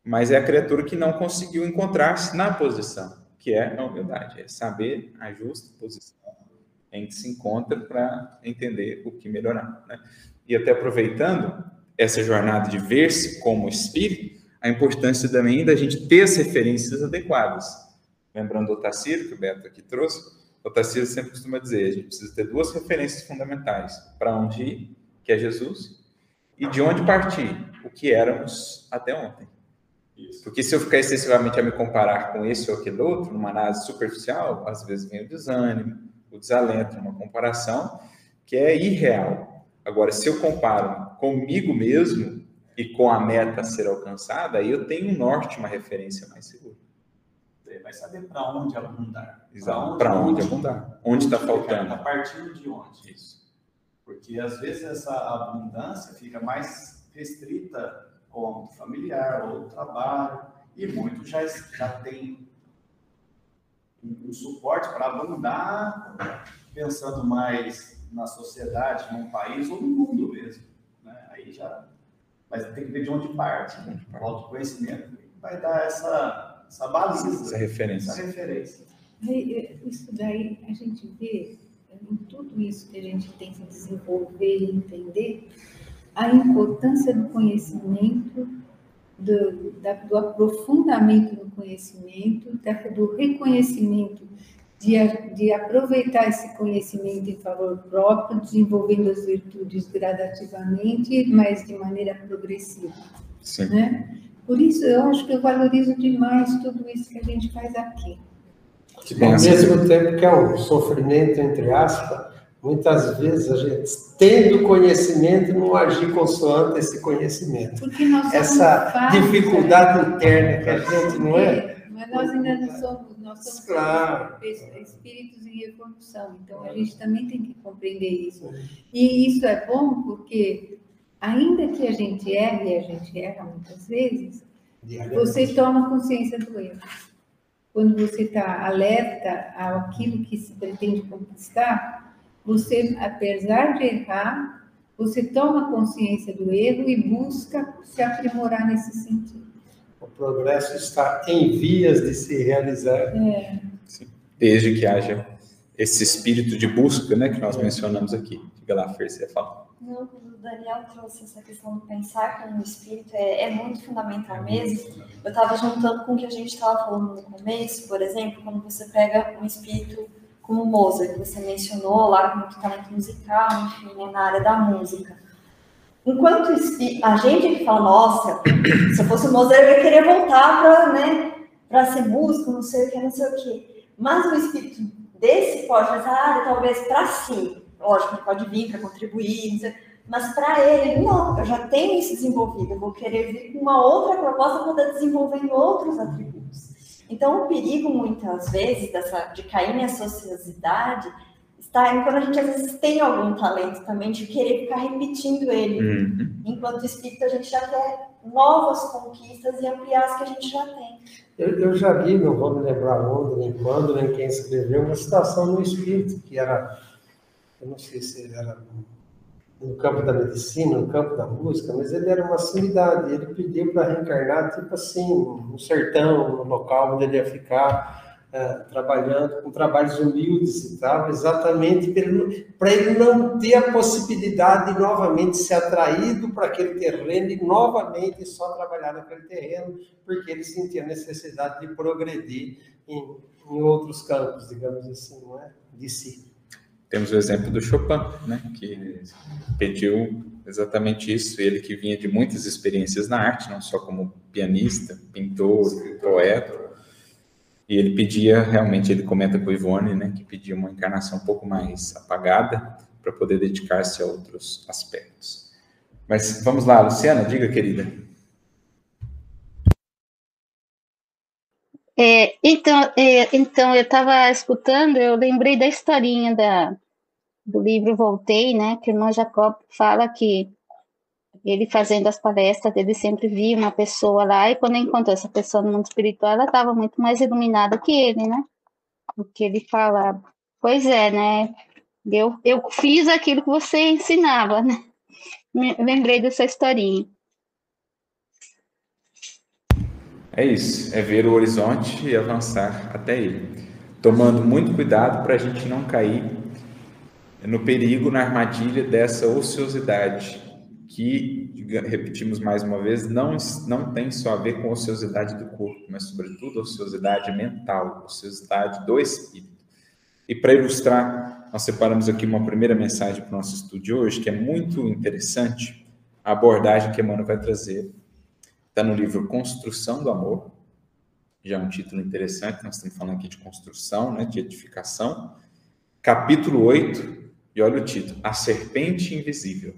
Mas é a criatura que não conseguiu encontrar-se na posição, que é a humildade, é saber a justa posição em que se encontra para entender o que melhorar. Né? E até aproveitando essa jornada de ver-se como espírito, a importância também da gente ter as referências adequadas. Lembrando o Taciro, que o Beto aqui trouxe, o Taciro sempre costuma dizer, a gente precisa ter duas referências fundamentais, para onde ir, que é Jesus, e de onde partir, o que éramos até ontem. Isso. Porque se eu ficar excessivamente a me comparar com esse ou aquele outro, numa análise superficial, às vezes vem o desânimo, o desalento, uma comparação que é irreal. Agora, se eu comparo comigo mesmo e com a meta a ser alcançada, aí eu tenho um norte, uma referência mais segura. Você vai saber para onde abundar. Exato, para onde, onde, abundar. Onde está faltando. A partir de onde. Isso. Porque às vezes essa abundância fica mais restrita ao âmbito familiar, ao trabalho, e muitos já, já têm um, um suporte para abundar, pensando mais na sociedade, num país ou no mundo mesmo. Né? Aí já. Mas tem que ver de onde parte, né? o autoconhecimento vai dar essa, essa baliza, essa referência. Essa referência. Isso daí a gente vê em tudo isso que a gente tem que desenvolver e entender, a importância do conhecimento, do, da, do aprofundamento no conhecimento, da, do reconhecimento, de, de aproveitar esse conhecimento em favor próprio, desenvolvendo as virtudes gradativamente, mas de maneira progressiva. Sim. Né? Por isso, eu acho que eu valorizo demais tudo isso que a gente faz aqui. Ao mesmo tempo que é um sofrimento, entre aspas, muitas vezes a gente, tendo conhecimento, não agir consoante esse conhecimento. Essa dificuldade interna que a gente não é. Mas nós ainda não somos, nós somos claro. espíritos em evolução, então a gente também tem que compreender isso. E isso é bom porque, ainda que a gente erre, e a gente erra muitas vezes, você toma consciência do erro quando você está alerta àquilo que se pretende conquistar, você, apesar de errar, você toma consciência do erro e busca se aprimorar nesse sentido. O progresso está em vias de se realizar. É. Desde que haja esse espírito de busca, né, que nós é. mencionamos aqui. Diga lá, Fer, você ia falar. Não, o Daniel trouxe essa questão do pensar com o espírito, é, é muito fundamental mesmo. Eu estava juntando com o que a gente estava falando no começo, por exemplo, quando você pega um espírito como Mozart, que você mencionou lá, com muito talento musical, enfim, né, na área da música. Enquanto a gente que fala, nossa, se eu fosse Mozart, eu ia querer voltar para né, ser músico, não sei o que, não sei o que. Mas o espírito desse pode fazer, ah, talvez para si, lógico, ele pode vir para contribuir, mas para ele, não, eu já tenho isso desenvolvido, eu vou querer vir com uma outra proposta para poder desenvolver em outros atributos. Então, o perigo, muitas vezes, dessa, de cair nessa ociosidade está em quando a gente, às vezes, tem algum talento também de querer ficar repetindo ele. Uhum. Enquanto espírito, a gente já quer novas conquistas e ampliar as que a gente já tem. Eu, eu já vi, não vou me lembrar onde, nem quando, nem quem escreveu, uma citação no espírito, que era eu não sei se era no campo da medicina, no campo da música, mas ele era uma sumidade. Ele pediu para reencarnar, tipo assim, no sertão, no local onde ele ia ficar é, trabalhando com trabalhos humildes e tal, exatamente para ele, não ter a possibilidade de novamente ser atraído para aquele terreno e novamente só trabalhar naquele terreno, porque ele sentia necessidade de progredir em, em outros campos, digamos assim, não é? de si. Temos o exemplo do Chopin, né, que pediu exatamente isso, ele que vinha de muitas experiências na arte, não só como pianista, pintor, poeta, e ele pedia, realmente, ele comenta com o Ivone, né, que pedia uma encarnação um pouco mais apagada para poder dedicar-se a outros aspectos. Mas vamos lá, Luciana, diga, querida. É, então, é, então, eu estava escutando, eu lembrei da historinha da, do livro Voltei, né, que o irmão Jacob fala que ele fazendo as palestras, ele sempre via uma pessoa lá, e quando encontrou essa pessoa no mundo espiritual, ela estava muito mais iluminada que ele, né? Porque ele fala, pois é, né? Eu, eu fiz aquilo que você ensinava, né? (laughs) Lembrei dessa historinha. É isso, é ver o horizonte e avançar até ele. Tomando muito cuidado para a gente não cair no perigo, na armadilha dessa ociosidade que, repetimos mais uma vez, não, não tem só a ver com a ociosidade do corpo, mas, sobretudo, a ociosidade mental, a ociosidade do espírito. E para ilustrar, nós separamos aqui uma primeira mensagem para o nosso estudo de hoje, que é muito interessante, a abordagem que Emmanuel vai trazer. Está no livro Construção do Amor, já é um título interessante, nós estamos falando aqui de construção, né, de edificação. Capítulo 8, e olha o título: A Serpente Invisível.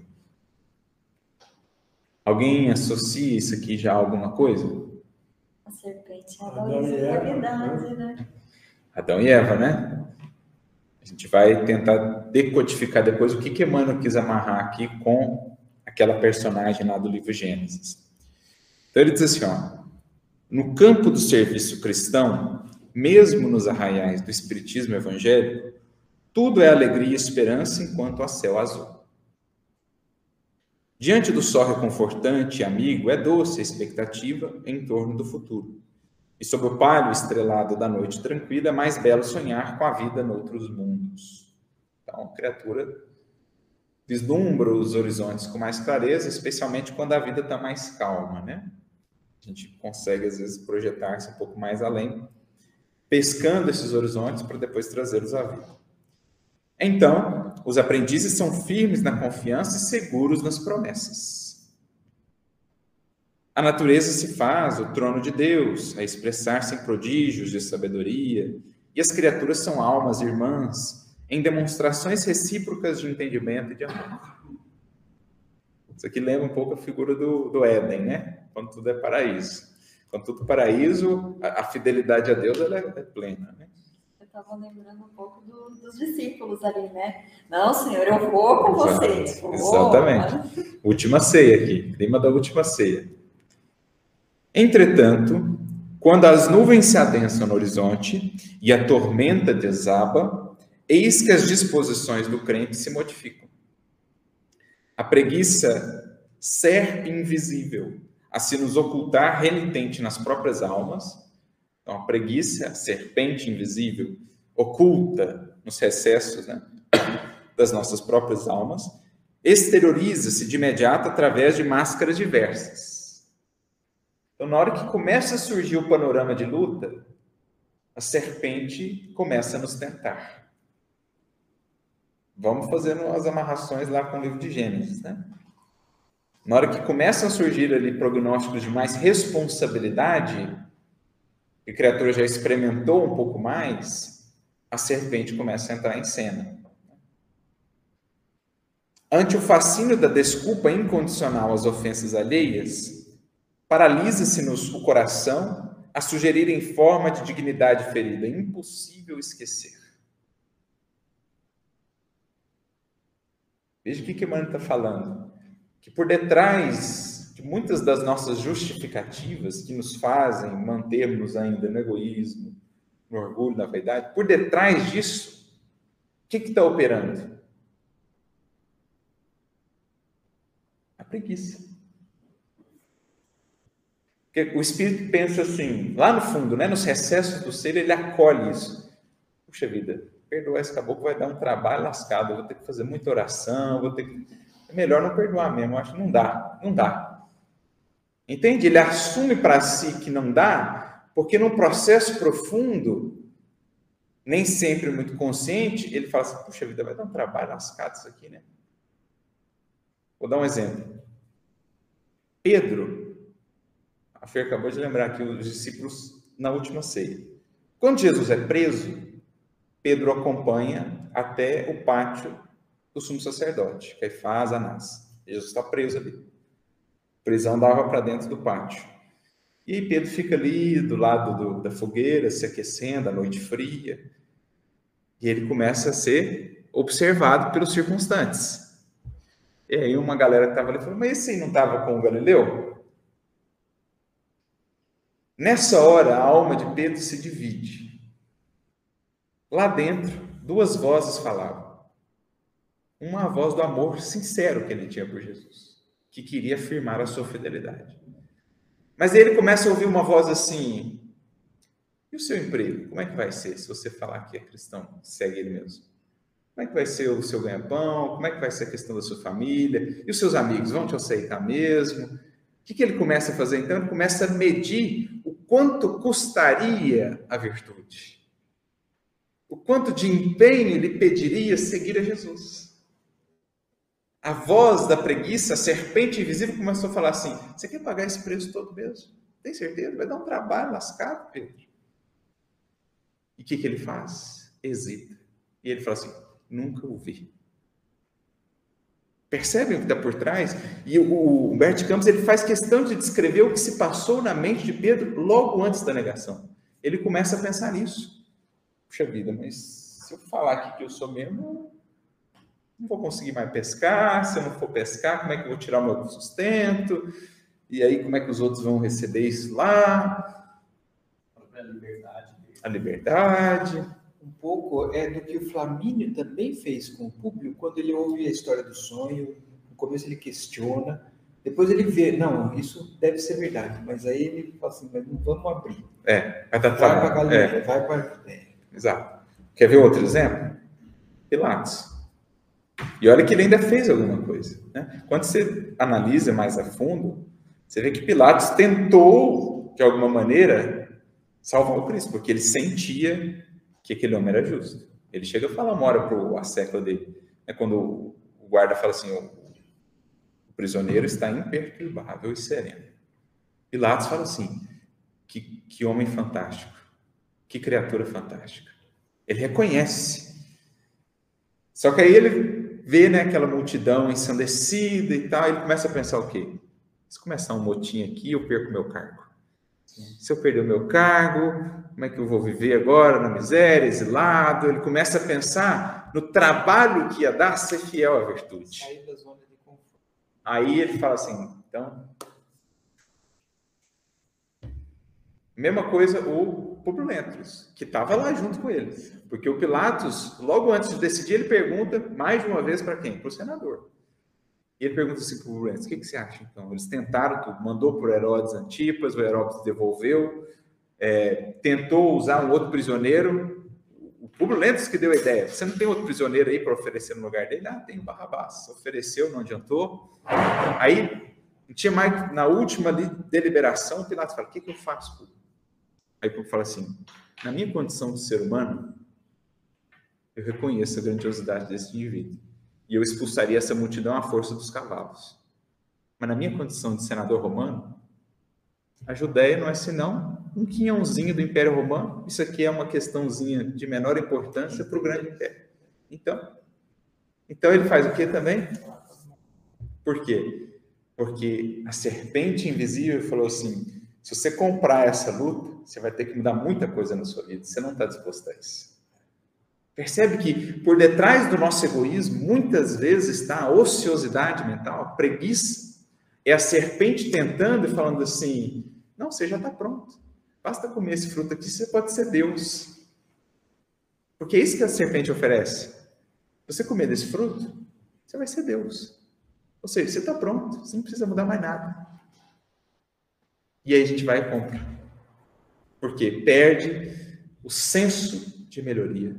Alguém associa isso aqui já a alguma coisa? A serpente é a horizontalidade, né? Adão e Eva, né? A gente vai tentar decodificar depois o que, que Emmanuel quis amarrar aqui com aquela personagem lá do livro Gênesis. Então ele diz assim, ó, no campo do serviço cristão, mesmo nos arraiais do espiritismo evangélico, tudo é alegria e esperança enquanto há céu azul. Diante do sol reconfortante e amigo, é doce a expectativa em torno do futuro. E sob o palho estrelado da noite tranquila, é mais belo sonhar com a vida noutros mundos. Então, a criatura vislumbra os horizontes com mais clareza, especialmente quando a vida está mais calma, né? A gente consegue, às vezes, projetar-se um pouco mais além, pescando esses horizontes para depois trazê-los à vida. Então, os aprendizes são firmes na confiança e seguros nas promessas. A natureza se faz o trono de Deus, a expressar-se em prodígios de sabedoria, e as criaturas são almas irmãs, em demonstrações recíprocas de entendimento e de amor. Isso aqui lembra um pouco a figura do, do Éden, né? Quando tudo é paraíso. Quando tudo é paraíso, a, a fidelidade a Deus é, é plena, né? Estava lembrando um pouco do, dos discípulos ali, né? Não, Senhor, eu vou com vocês. Vou. Exatamente. Última ceia aqui, clima da última ceia. Entretanto, quando as nuvens se adensam no horizonte e a tormenta desaba, eis que as disposições do crente se modificam. A preguiça ser invisível, a se nos ocultar renitente nas próprias almas, então, a preguiça, a serpente invisível, oculta nos recessos né, das nossas próprias almas, exterioriza-se de imediato através de máscaras diversas. Então, na hora que começa a surgir o panorama de luta, a serpente começa a nos tentar. Vamos fazendo as amarrações lá com o livro de Gênesis, né? Na hora que começam a surgir ali prognósticos de mais responsabilidade, a criatura já experimentou um pouco mais, a serpente começa a entrar em cena. Ante o fascínio da desculpa incondicional às ofensas alheias, paralisa-se-nos o coração a sugerir em forma de dignidade ferida, impossível esquecer. Veja o que, que Emmanuel está falando. Que por detrás de muitas das nossas justificativas que nos fazem mantermos ainda no egoísmo, no orgulho, na vaidade, por detrás disso, o que está operando? preguiça. Porque o espírito pensa assim, lá no fundo, né, nos recessos do ser, ele acolhe isso. Puxa vida, perdoar esse caboclo vai dar um trabalho lascado, vou ter que fazer muita oração, vou ter que... É melhor não perdoar mesmo, acho que não dá, não dá. Entende? Ele assume para si que não dá, porque num processo profundo, nem sempre muito consciente, ele fala assim, puxa vida, vai dar um trabalho lascado isso aqui, né? Vou dar um exemplo. Pedro, a Fer acabou de lembrar aqui os discípulos na última ceia. Quando Jesus é preso, Pedro acompanha até o pátio do sumo sacerdote, Caifás, Anás. Jesus está preso ali. A prisão dava para dentro do pátio. E Pedro fica ali do lado do, da fogueira, se aquecendo, a noite fria. E ele começa a ser observado pelos circunstantes. E aí uma galera que estava ali falou, mas esse aí não estava com o Galileu? Nessa hora, a alma de Pedro se divide. Lá dentro, duas vozes falavam. Uma voz do amor sincero que ele tinha por Jesus, que queria afirmar a sua fidelidade. Mas ele começa a ouvir uma voz assim: e o seu emprego? Como é que vai ser se você falar que é cristão, segue ele mesmo? Como é que vai ser o seu ganha-pão? Como é que vai ser a questão da sua família? E os seus amigos vão te aceitar mesmo? O que, que ele começa a fazer então? Ele começa a medir o quanto custaria a virtude o quanto de empenho ele pediria seguir a Jesus. A voz da preguiça, a serpente invisível, começou a falar assim: Você quer pagar esse preço todo mesmo? Tem certeza? Vai dar um trabalho lascado, Pedro. E o que, que ele faz? Hesita. E ele fala assim: Nunca ouvi. Percebem o que está por trás? E o Humberto Campos ele faz questão de descrever o que se passou na mente de Pedro logo antes da negação. Ele começa a pensar nisso puxa vida, mas se eu falar aqui que eu sou mesmo, não vou conseguir mais pescar. Se eu não for pescar, como é que eu vou tirar o meu sustento? E aí, como é que os outros vão receber isso lá? A liberdade. A liberdade. Um pouco é do que o Flamínio também fez com o público quando ele ouve a história do sonho. No começo ele questiona, depois ele vê, não, isso deve ser verdade, mas aí ele fala assim, mas não vamos abrir. É, vai, para a galeria, vai para. É. Exato. Quer ver outro exemplo? Pilatos. E olha que ele ainda fez alguma coisa. Né? Quando você analisa mais a fundo, você vê que Pilatos tentou, de alguma maneira, salvar o Cristo, porque ele sentia que aquele homem era justo. Ele chega a falar uma hora para a sécula dele, né? quando o guarda fala assim: o, o prisioneiro está imperturbável e sereno. Pilatos fala assim: que, que homem fantástico. Que criatura fantástica. Ele reconhece. Só que aí ele vê né, aquela multidão ensandecida e tal, ele começa a pensar o quê? Se começar um motim aqui, eu perco meu cargo. Se eu perder o meu cargo, como é que eu vou viver agora na miséria, exilado? Ele começa a pensar no trabalho que ia dar ser fiel à virtude. Aí ele fala assim, então, Mesma coisa o Publio que estava lá junto com eles. Porque o Pilatos, logo antes de decidir, ele pergunta mais de uma vez para quem? Para o senador. E ele pergunta assim para o Publio Lentulus, o que, que, você acha então? Eles tentaram tudo, mandou para o Herodes Antipas, o Herodes devolveu, é, tentou usar um outro prisioneiro, o Publio que deu a ideia, você não tem outro prisioneiro aí para oferecer no lugar dele? Ah, tem o Barrabás. Ofereceu, não adiantou. Aí, tinha mais, na última deliberação, o Pilatos fala, o que, que eu faço? Aí o fala assim: na minha condição de ser humano, eu reconheço a grandiosidade desse indivíduo. E eu expulsaria essa multidão à força dos cavalos. Mas na minha condição de senador romano, a Judéia não é senão um quinhãozinho do Império Romano. Isso aqui é uma questãozinha de menor importância para o grande império. Então, então ele faz o que também? Por quê? Porque a serpente invisível falou assim: se você comprar essa luta, você vai ter que mudar muita coisa na sua vida. Você não está disposto a isso. Percebe que por detrás do nosso egoísmo, muitas vezes está a ociosidade mental, a preguiça. É a serpente tentando e falando assim: não, você já está pronto. Basta comer esse fruto aqui, você pode ser Deus. Porque é isso que a serpente oferece. Você comer desse fruto, você vai ser Deus. Ou seja, você está pronto, você não precisa mudar mais nada. E aí a gente vai e compra. Porque perde o senso de melhoria,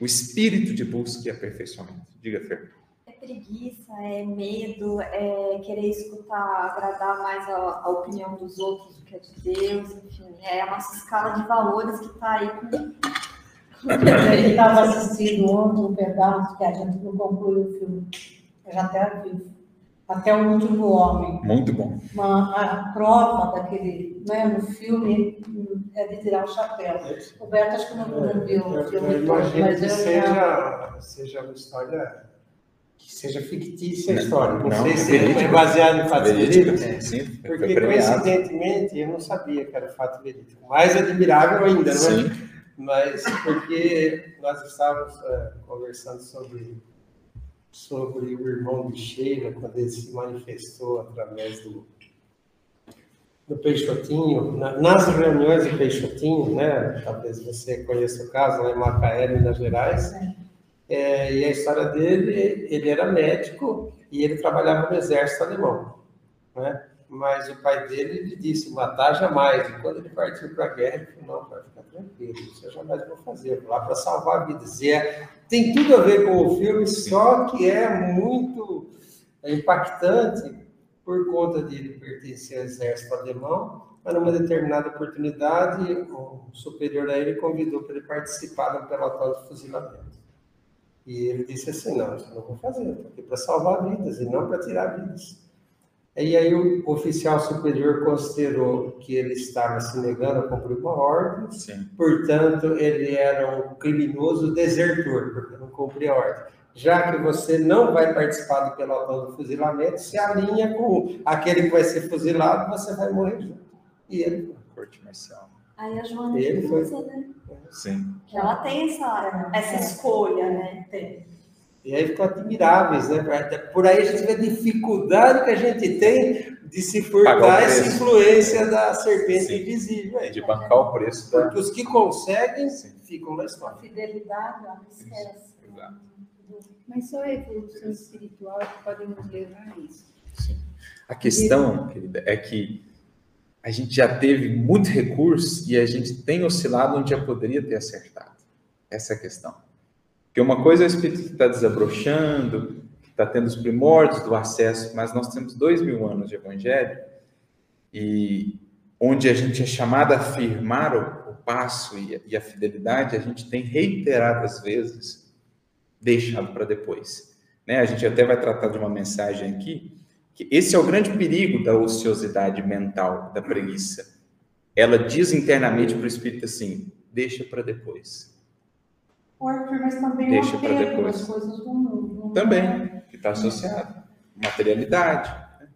o espírito de busca e aperfeiçoamento. Diga, Fer. É preguiça, é medo, é querer escutar, agradar mais a, a opinião dos outros do que a de Deus, enfim, é a nossa escala de valores que está aí com. Ele estava assistindo ontem um pedaço que a gente não concluiu o filme. Eu já até vi até o último homem. Muito bom. Uma, a prova daquele, né, no filme é de tirar o chapéu. O Beto acho que não, não viu o filme eu, todo, mas que seja, já... seja uma história que seja fictícia a história. Não, não sei é se é baseado em fatos verídicos. É, sim, porque coincidentemente eu não sabia que era fato verídico. Mais admirável ainda, não é? Mas porque nós estávamos é, conversando sobre sobre o irmão de Sheila, quando ele se manifestou através do, do Peixotinho, nas reuniões do Peixotinho, né? Talvez você conheça o caso lá em Macaé, Minas Gerais. É, e a história dele, ele era médico e ele trabalhava no exército alemão, né? Mas o pai dele lhe disse, matar jamais. E quando ele partiu para a guerra, ele falou, não, pai, tranquilo, isso eu jamais vou fazer, vou lá para salvar vidas. E é, tem tudo a ver com o filme, só que é muito impactante por conta de ele pertencer ao exército alemão, mas numa determinada oportunidade, o superior a ele convidou para ele participar do pelotão de fuzilamento. E ele disse assim, não, isso eu não vou fazer, aqui para salvar vidas e não para tirar vidas. E aí o oficial superior considerou que ele estava se negando a cumprir uma ordem, Sim. portanto, ele era um criminoso desertor, porque não cumpria a ordem. Já que você não vai participar do pelotão do fuzilamento, se alinha com aquele que vai ser fuzilado, você vai morrer junto. E ele Corte marcial. Aí a Joana ele foi. né? Sim. Que ela tem essa, essa escolha, né? Tem. E aí ficam admiráveis, né? Por aí a gente vê a dificuldade que a gente tem de se furtar essa influência da serpente Sim. invisível. Aí. De bancar o preço. Da... Porque os que conseguem Sim. ficam na história. A fidelidade, a Exato. Mas só a evolução espiritual é que pode nos levar a isso. Sim. A questão, querida, é que a gente já teve muito recurso e a gente tem oscilado onde já poderia ter acertado. Essa é a questão. Porque uma coisa é o espírito que está desabrochando, que está tendo os primórdios do acesso, mas nós temos dois mil anos de evangelho, e onde a gente é chamado a afirmar o, o passo e, e a fidelidade, a gente tem reiteradas vezes deixado para depois. Né? A gente até vai tratar de uma mensagem aqui, que esse é o grande perigo da ociosidade mental, da preguiça. Ela diz internamente para o espírito assim: deixa para depois Arthur, mas também Deixa para depois. coisas do mundo. Também, é? que está associado. Materialidade. Né?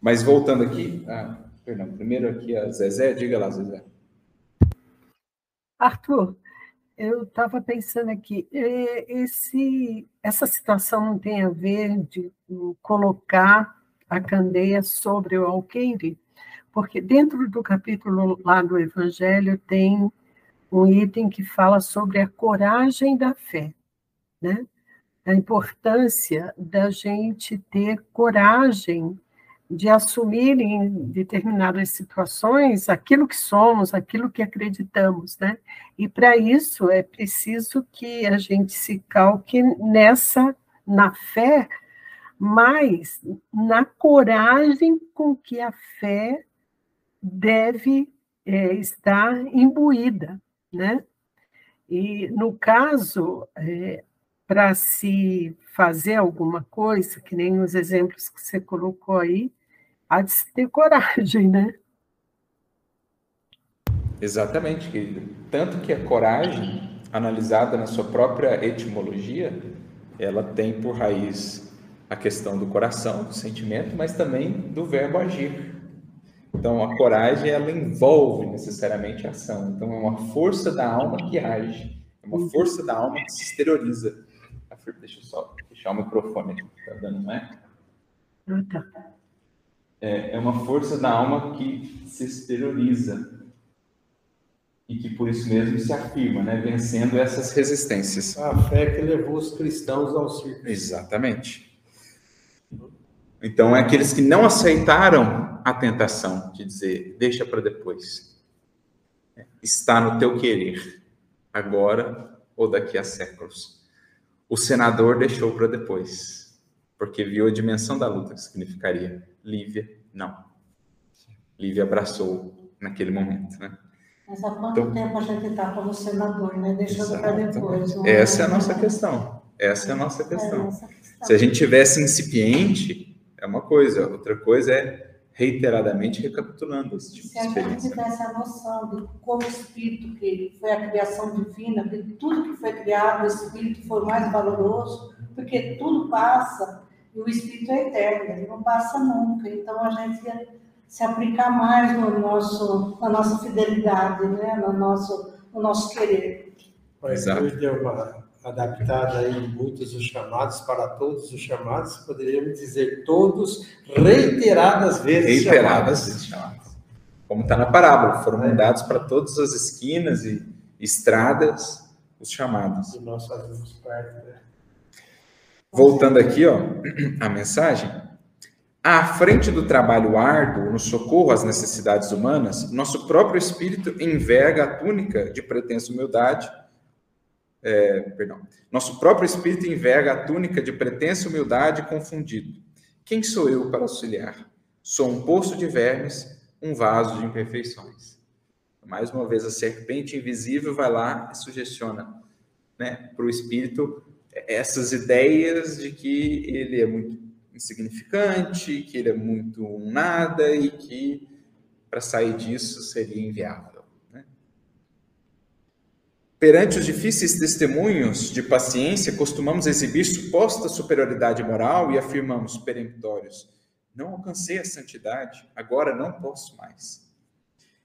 Mas voltando aqui, ah, perdão, primeiro aqui a Zezé, diga lá, Zezé. Arthur, eu estava pensando aqui, esse, essa situação não tem a ver de colocar a candeia sobre o alqueire, porque dentro do capítulo lá do Evangelho tem um item que fala sobre a coragem da fé, né? A importância da gente ter coragem de assumir em determinadas situações aquilo que somos, aquilo que acreditamos, né? E para isso é preciso que a gente se calque nessa na fé, mas na coragem com que a fé deve é, estar imbuída, né? E no caso, é, para se fazer alguma coisa, que nem os exemplos que você colocou aí, há de se ter coragem, né? Exatamente, querida. Tanto que a coragem, analisada na sua própria etimologia, ela tem por raiz a questão do coração, do sentimento, mas também do verbo agir. Então, a coragem, ela envolve necessariamente a ação. Então, é uma força da alma que age. É uma força da alma que se exterioriza. Deixa eu só fechar o microfone aqui, tá dando, não é? Ah, tá. É, é uma força da alma que se exterioriza. E que por isso mesmo se afirma, né? Vencendo essas resistências. A fé que levou os cristãos ao circo. Exatamente. Então, é aqueles que não aceitaram a tentação de dizer, deixa para depois. Está no teu querer, agora ou daqui a séculos. O senador deixou para depois, porque viu a dimensão da luta que significaria. Lívia, não. Lívia abraçou naquele momento, né? Mas há quanto então, tempo a gente está como senador, né? Deixando para depois. Essa é a nossa questão. Essa é a nossa questão. É a nossa questão. Se a gente tivesse incipiente, é uma coisa. Outra coisa é reiteradamente recapitulando esse tipo Se de experiência. Se a gente tivesse a noção de como o Espírito, que foi a criação divina, de tudo que foi criado, o Espírito foi mais valoroso, porque tudo passa e o Espírito é eterno, ele não passa nunca. Então a gente ia se aplicar mais no nosso, na nossa fidelidade, né? no, nosso, no nosso querer. Uma adaptada aí muitos os chamados para todos os chamados, poderíamos dizer todos reiteradas vezes reiteradas vezes chamados. Como está na parábola, foram é. mandados para todas as esquinas e estradas os chamados. E nós fazemos parte, né? Voltando aqui, ó, (clears throat) a mensagem. À frente do trabalho árduo no socorro às necessidades humanas, nosso próprio espírito enverga a túnica de pretensa humildade é, perdão, nosso próprio espírito enverga a túnica de pretensa humildade confundido. Quem sou eu para auxiliar? Sou um poço de vermes, um vaso de imperfeições. Mais uma vez, a serpente invisível vai lá e sugestiona né, para o espírito essas ideias de que ele é muito insignificante, que ele é muito um nada e que para sair disso seria inviável. Perante os difíceis testemunhos de paciência, costumamos exibir suposta superioridade moral e afirmamos peremptórios: não alcancei a santidade, agora não posso mais.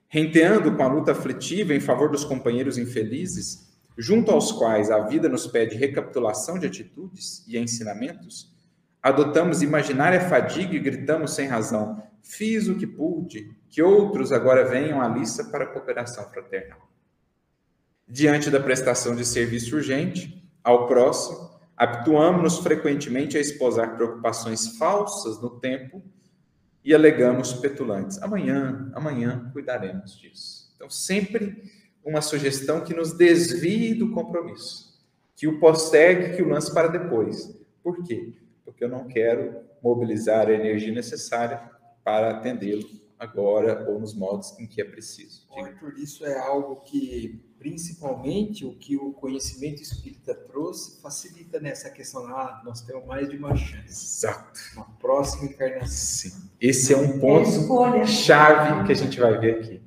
Renteando com a luta aflitiva em favor dos companheiros infelizes, junto aos quais a vida nos pede recapitulação de atitudes e ensinamentos, adotamos imaginária fadiga e gritamos sem razão: fiz o que pude, que outros agora venham à lista para a cooperação fraternal. Diante da prestação de serviço urgente ao próximo, habituamos-nos frequentemente a esposar preocupações falsas no tempo e alegamos petulantes. Amanhã, amanhã cuidaremos disso. Então, sempre uma sugestão que nos desvie do compromisso, que o postergue, que o lance para depois. Por quê? Porque eu não quero mobilizar a energia necessária para atendê-lo agora ou nos modos em que é preciso. Arthur, isso é algo que principalmente o que o conhecimento espírita trouxe, facilita nessa questão. Ah, nós temos mais de uma chance. Exato. Uma próxima encarnação. Sim. Esse é um ponto é chave que a gente vai ver aqui.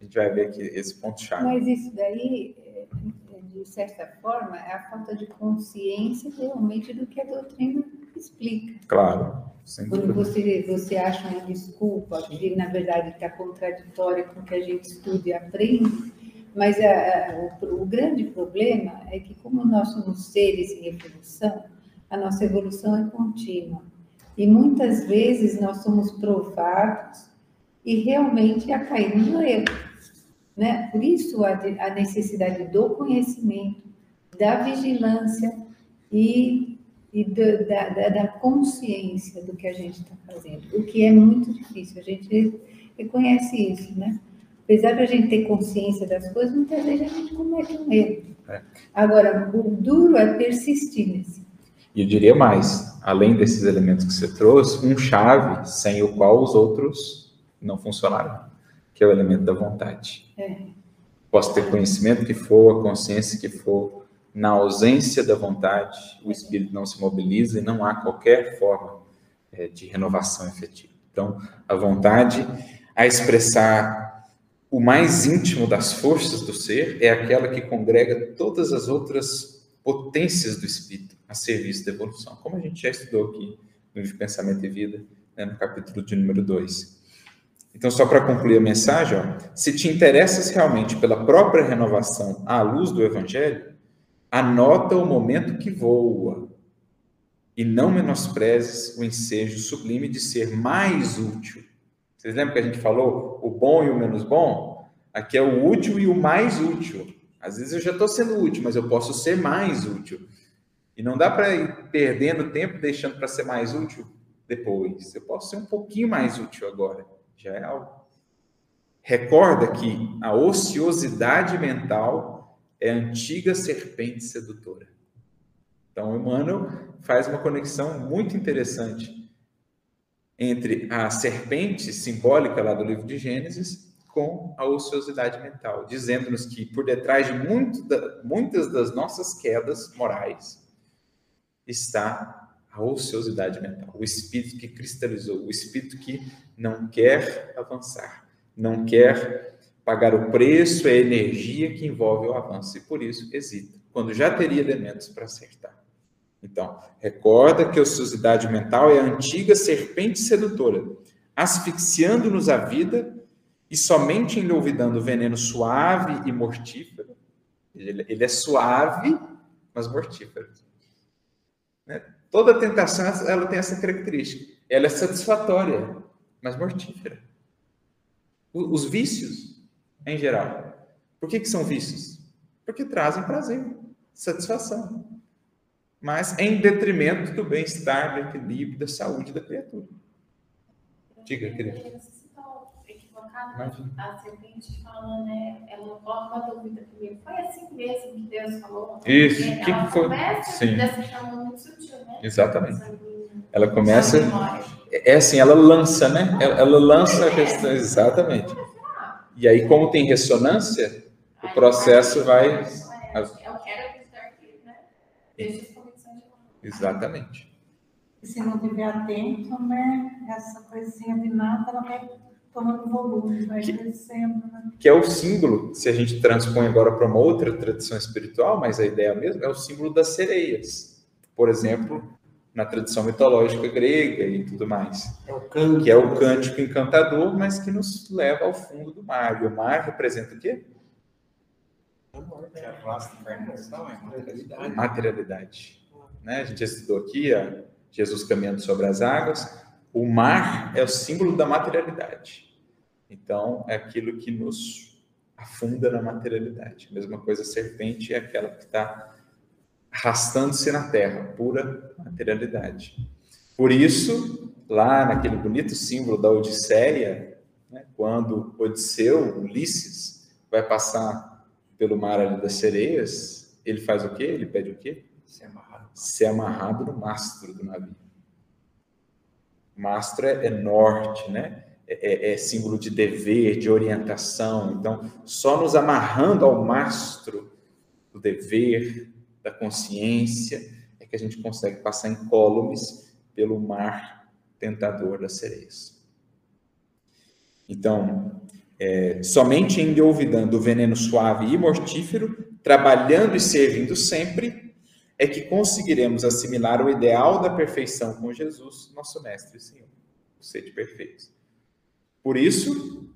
A gente vai ver aqui esse ponto chave. Mas isso daí, é, de certa forma, é a falta de consciência realmente do que a doutrina explica. Claro. Quando você, você acha uma desculpa, que na verdade está contraditória com o que a gente estuda e aprende, mas a, a, o, o, grande problema é que, como nós somos seres em evolução, a nossa evolução é contínua. E muitas vezes nós somos provados e realmente a cair no erro. Né? Por isso, a, a necessidade do conhecimento, da vigilância e, e do, da, da, da consciência do que a gente está fazendo, o que é muito difícil. A gente reconhece isso, né? apesar de a gente ter consciência das coisas, muitas vezes a gente comete um erro. É. Agora, o duro é persistir nesse. E eu diria mais, além desses elementos que você trouxe, um chave sem o qual os outros não funcionaram, que é o elemento da vontade. É. Posso ter conhecimento que for, a consciência que for, na ausência da vontade, o espírito não se mobiliza e não há qualquer forma é, de renovação efetiva. Então, a vontade a expressar o mais íntimo das forças do ser é aquela que congrega todas as outras potências do espírito a serviço da evolução, como a gente já estudou aqui no livro Pensamento e Vida, né, no capítulo de número 2. Então, só para concluir a mensagem, ó, se te interessas realmente pela própria renovação à luz do Evangelho, anota o momento que voa e não menosprezes o ensejo sublime de ser mais útil vocês lembram que a gente falou o bom e o menos bom? Aqui é o útil e o mais útil. Às vezes eu já estou sendo útil, mas eu posso ser mais útil. E não dá para ir perdendo tempo deixando para ser mais útil, depois, eu posso ser um pouquinho mais útil agora. Já é algo. Recorda que a ociosidade mental é a antiga serpente sedutora. Então, Emmanuel faz uma conexão muito interessante entre a serpente simbólica lá do livro de Gênesis com a ociosidade mental, dizendo-nos que por detrás de muito da, muitas das nossas quedas morais está a ociosidade mental, o espírito que cristalizou, o espírito que não quer avançar, não quer pagar o preço, a energia que envolve o avanço e por isso hesita, quando já teria elementos para acertar. Então, recorda que a ociosidade mental é a antiga serpente sedutora, asfixiando-nos a vida e somente enlouvidando o veneno suave e mortífero. Ele é suave, mas mortífero. Né? Toda tentação ela tem essa característica. Ela é satisfatória, mas mortífera. Os vícios, em geral. Por que, que são vícios? Porque trazem prazer, satisfação mas em detrimento do bem-estar, do equilíbrio, da saúde da criatura. Diga, querida. A serpente fala, né? Ela coloca uma dúvida primeiro. Foi assim mesmo que Deus falou? Isso. O que foi? Sim. dessa forma muito sutil, né? Exatamente. Ela começa. É assim, ela lança, né? Ela, ela lança a questão. Exatamente. E aí, como tem ressonância, o processo vai. Eu quero acreditar que, né? Exatamente. E se não estiver atento, né, essa coisinha de nada, ela vai tomando volume, vai que, crescendo. Né? Que é o símbolo, se a gente transpõe agora para uma outra tradição espiritual, mas a ideia mesmo é o símbolo das sereias. Por exemplo, na tradição mitológica grega e tudo mais. É o cântico. Que é o cântico encantador, mas que nos leva ao fundo do mar. E o mar representa o quê? Encarnação, é materialidade. Materialidade né? A gente estudou aqui a Jesus caminhando sobre as águas. O mar é o símbolo da materialidade. Então, é aquilo que nos afunda na materialidade. A mesma coisa, a serpente é aquela que está arrastando-se na terra, pura materialidade. Por isso, lá naquele bonito símbolo da Odisseia, né, quando Odisseu, Ulisses, vai passar pelo mar ali das sereias, ele faz o quê? Ele pede o quê? Se amarrar ser amarrado no mastro do navio. Mastro é, é norte, né? É, é, é, símbolo de dever, de orientação. Então, só nos amarrando ao mastro do dever, da consciência, é que a gente consegue passar incólumes pelo mar tentador das sereias. Então, é, somente olvidando o veneno suave e mortífero, trabalhando e servindo sempre, é que conseguiremos assimilar o ideal da perfeição com Jesus, nosso Mestre e Senhor, o sede perfeito. Por isso,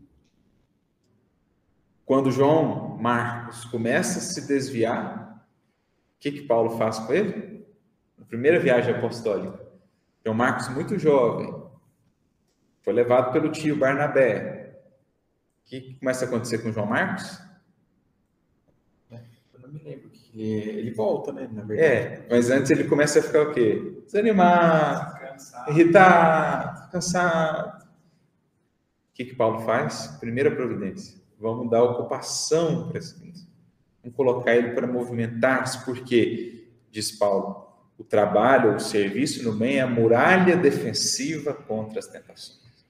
quando João Marcos começa a se desviar, o que, que Paulo faz com ele? Na primeira viagem apostólica, João Marcos, muito jovem, foi levado pelo tio Barnabé. O que começa a acontecer com João Marcos? Eu não me lembro ele volta, né? Na verdade. É, mas antes ele começa a ficar o quê? Desanimado, cansado. irritado, cansado. O que, que Paulo faz? Primeira providência. Vamos dar ocupação para esse. Vamos colocar ele para movimentar-se, porque, diz Paulo, o trabalho, o serviço no bem é a muralha defensiva contra as tentações.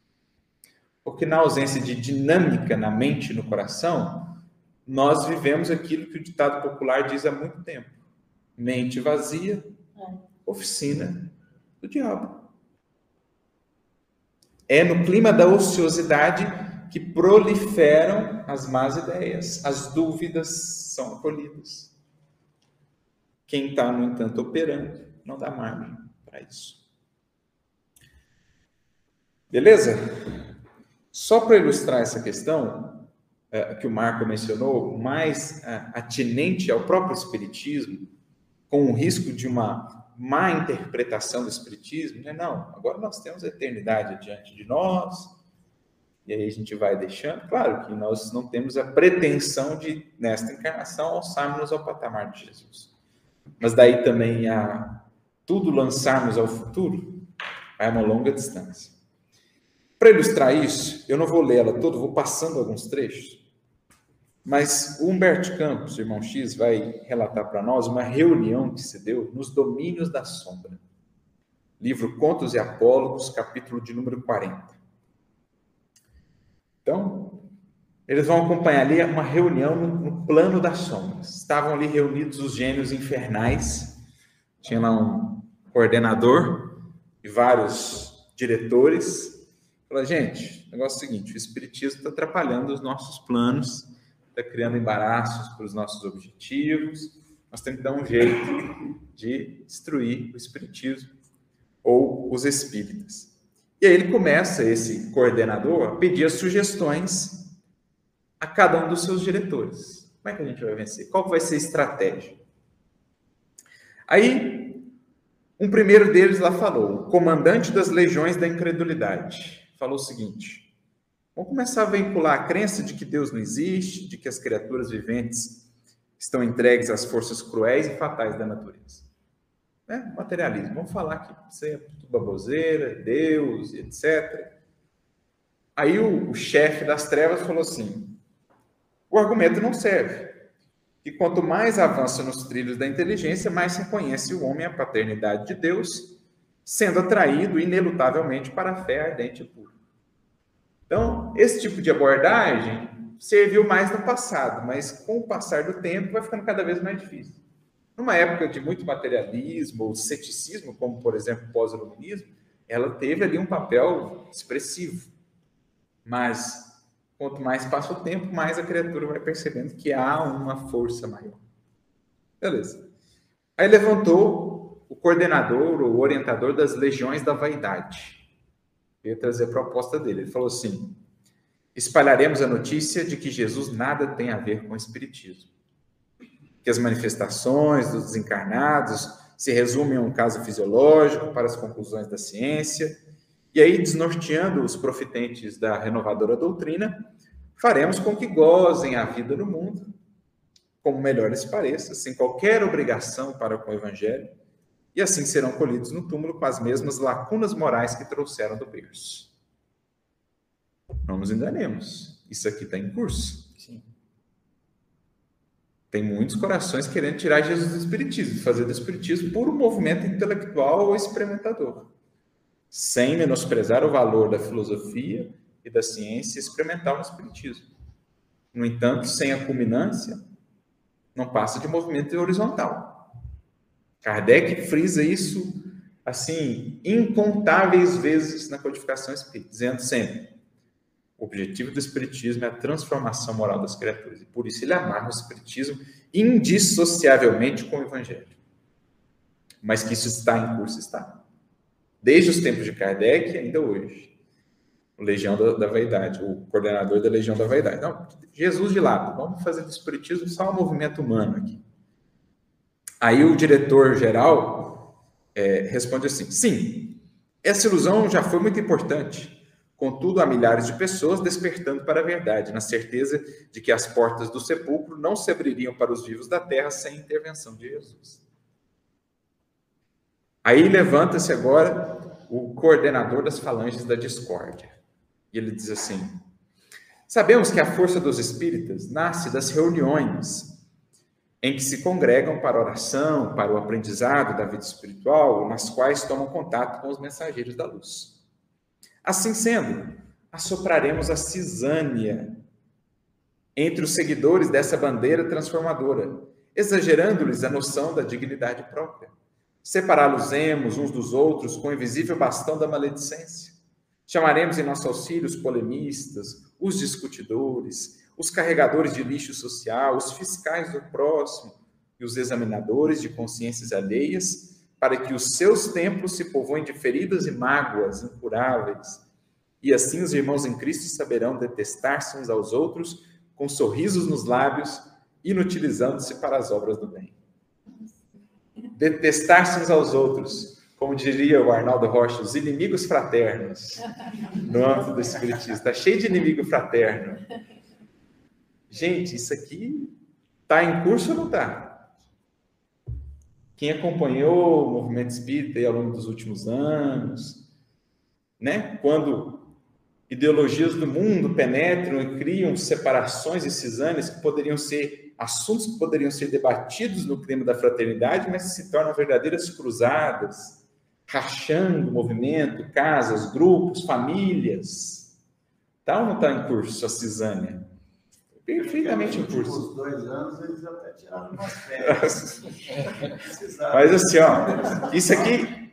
Porque na ausência de dinâmica na mente e no coração, nós vivemos aquilo que o ditado popular diz há muito tempo: mente vazia, é. oficina do diabo. É no clima da ociosidade que proliferam as más ideias, as dúvidas são acolhidas. Quem está, no entanto, operando, não dá margem para isso. Beleza? Só para ilustrar essa questão, é, que o Marco mencionou, mais é, atinente ao próprio Espiritismo, com o risco de uma má interpretação do Espiritismo, né? não, agora nós temos a eternidade diante de nós, e aí a gente vai deixando. Claro que nós não temos a pretensão de, nesta encarnação, alçarmos ao patamar de Jesus. Mas daí também a tudo lançarmos ao futuro, Vai uma longa distância. Para ilustrar isso, eu não vou ler ela toda, vou passando alguns trechos. Mas o Humberto Campos, irmão X, vai relatar para nós uma reunião que se deu nos domínios da sombra. Livro Contos e Apólogos, capítulo de número 40. Então, eles vão acompanhar ali uma reunião no, no plano das sombras. Estavam ali reunidos os gênios infernais. Tinha lá um coordenador e vários diretores. Falou, gente, o negócio é o seguinte: o Espiritismo está atrapalhando os nossos planos, está criando embaraços para os nossos objetivos. Nós temos que dar um jeito de destruir o Espiritismo ou os espíritas. E aí ele começa, esse coordenador, a pedir as sugestões a cada um dos seus diretores. Como é que a gente vai vencer? Qual vai ser a estratégia? Aí, um primeiro deles lá falou, o comandante das legiões da incredulidade, falou o seguinte: vamos começar a vincular a crença de que Deus não existe, de que as criaturas viventes estão entregues às forças cruéis e fatais da natureza. Né? Materialismo. Vamos falar que é tudo baboseira, Deus, etc. Aí o, o chefe das trevas falou assim: o argumento não serve. E quanto mais avança nos trilhos da inteligência, mais reconhece o homem a paternidade de Deus, sendo atraído inelutavelmente para a fé ardente e pura. Então, esse tipo de abordagem serviu mais no passado, mas com o passar do tempo vai ficando cada vez mais difícil. Numa época de muito materialismo ou ceticismo, como por exemplo o pós-iluminismo, ela teve ali um papel expressivo. Mas Quanto mais passa o tempo, mais a criatura vai percebendo que há uma força maior. Beleza. Aí levantou o coordenador, o orientador das legiões da vaidade. Veio trazer a proposta dele. Ele falou assim: espalharemos a notícia de que Jesus nada tem a ver com o Espiritismo. Que as manifestações dos desencarnados se resumem a um caso fisiológico para as conclusões da ciência e aí, desnorteando os profitentes da renovadora doutrina, faremos com que gozem a vida no mundo, como melhor lhes pareça, sem qualquer obrigação para com o evangelho, e assim serão colhidos no túmulo com as mesmas lacunas morais que trouxeram do berço. Não nos enganemos, isso aqui está em curso. Tem muitos corações querendo tirar Jesus do Espiritismo, fazer do Espiritismo puro movimento intelectual ou experimentador sem menosprezar o valor da filosofia e da ciência experimental no espiritismo. No entanto, sem a culminância, não passa de movimento horizontal. Kardec frisa isso assim incontáveis vezes na codificação espírita, dizendo sempre: o objetivo do espiritismo é a transformação moral das criaturas, e por isso ele amarra o espiritismo indissociavelmente com o evangelho. Mas que isso está em curso está desde os tempos de Kardec e ainda hoje. O Legião da, da, Vaidade, o coordenador da Legião da Vaidade. Não, Jesus de lado, vamos fazer do Espiritismo só um movimento humano aqui. Aí o diretor-geral é, responde assim: sim, essa ilusão já foi muito importante. Contudo, há milhares de pessoas despertando para a verdade, na certeza de que as portas do sepulcro não se abririam para os vivos da terra sem intervenção de Jesus. Aí levanta-se agora o coordenador das falanges da discórdia. E ele diz assim: Sabemos que a força dos espíritas nasce das reuniões em que se congregam para oração, para o aprendizado da vida espiritual, nas quais tomam contato com os mensageiros da luz. Assim sendo, assopraremos a cisânia entre os seguidores dessa bandeira transformadora, exagerando-lhes a noção da dignidade própria Separá-los-emos uns dos outros com o invisível bastão da maledicência. Chamaremos em nosso auxílio os polemistas, os discutidores, os carregadores de lixo social, os fiscais do próximo e os examinadores de consciências alheias, para que os seus templos se povoem de feridas e mágoas incuráveis. E assim os irmãos em Cristo saberão detestar-se uns aos outros com sorrisos nos lábios, inutilizando-se para as obras do bem detestar-se uns aos outros, como diria o Arnaldo Rocha, os inimigos fraternos, no âmbito do Espiritismo. Está cheio de inimigo fraterno. Gente, isso aqui está em curso ou não está? Quem acompanhou o movimento espírita ao longo dos últimos anos, né? Quando ideologias do mundo penetram e criam separações e cisâneas que poderiam ser assuntos que poderiam ser debatidos no clima da fraternidade, mas se tornam verdadeiras cruzadas, rachando movimento, casas, grupos, famílias. Está ou não está em curso a cisânia? Perfeitamente em curso. Nos dois anos eles até tiraram umas férias. (laughs) mas assim, ó, isso aqui,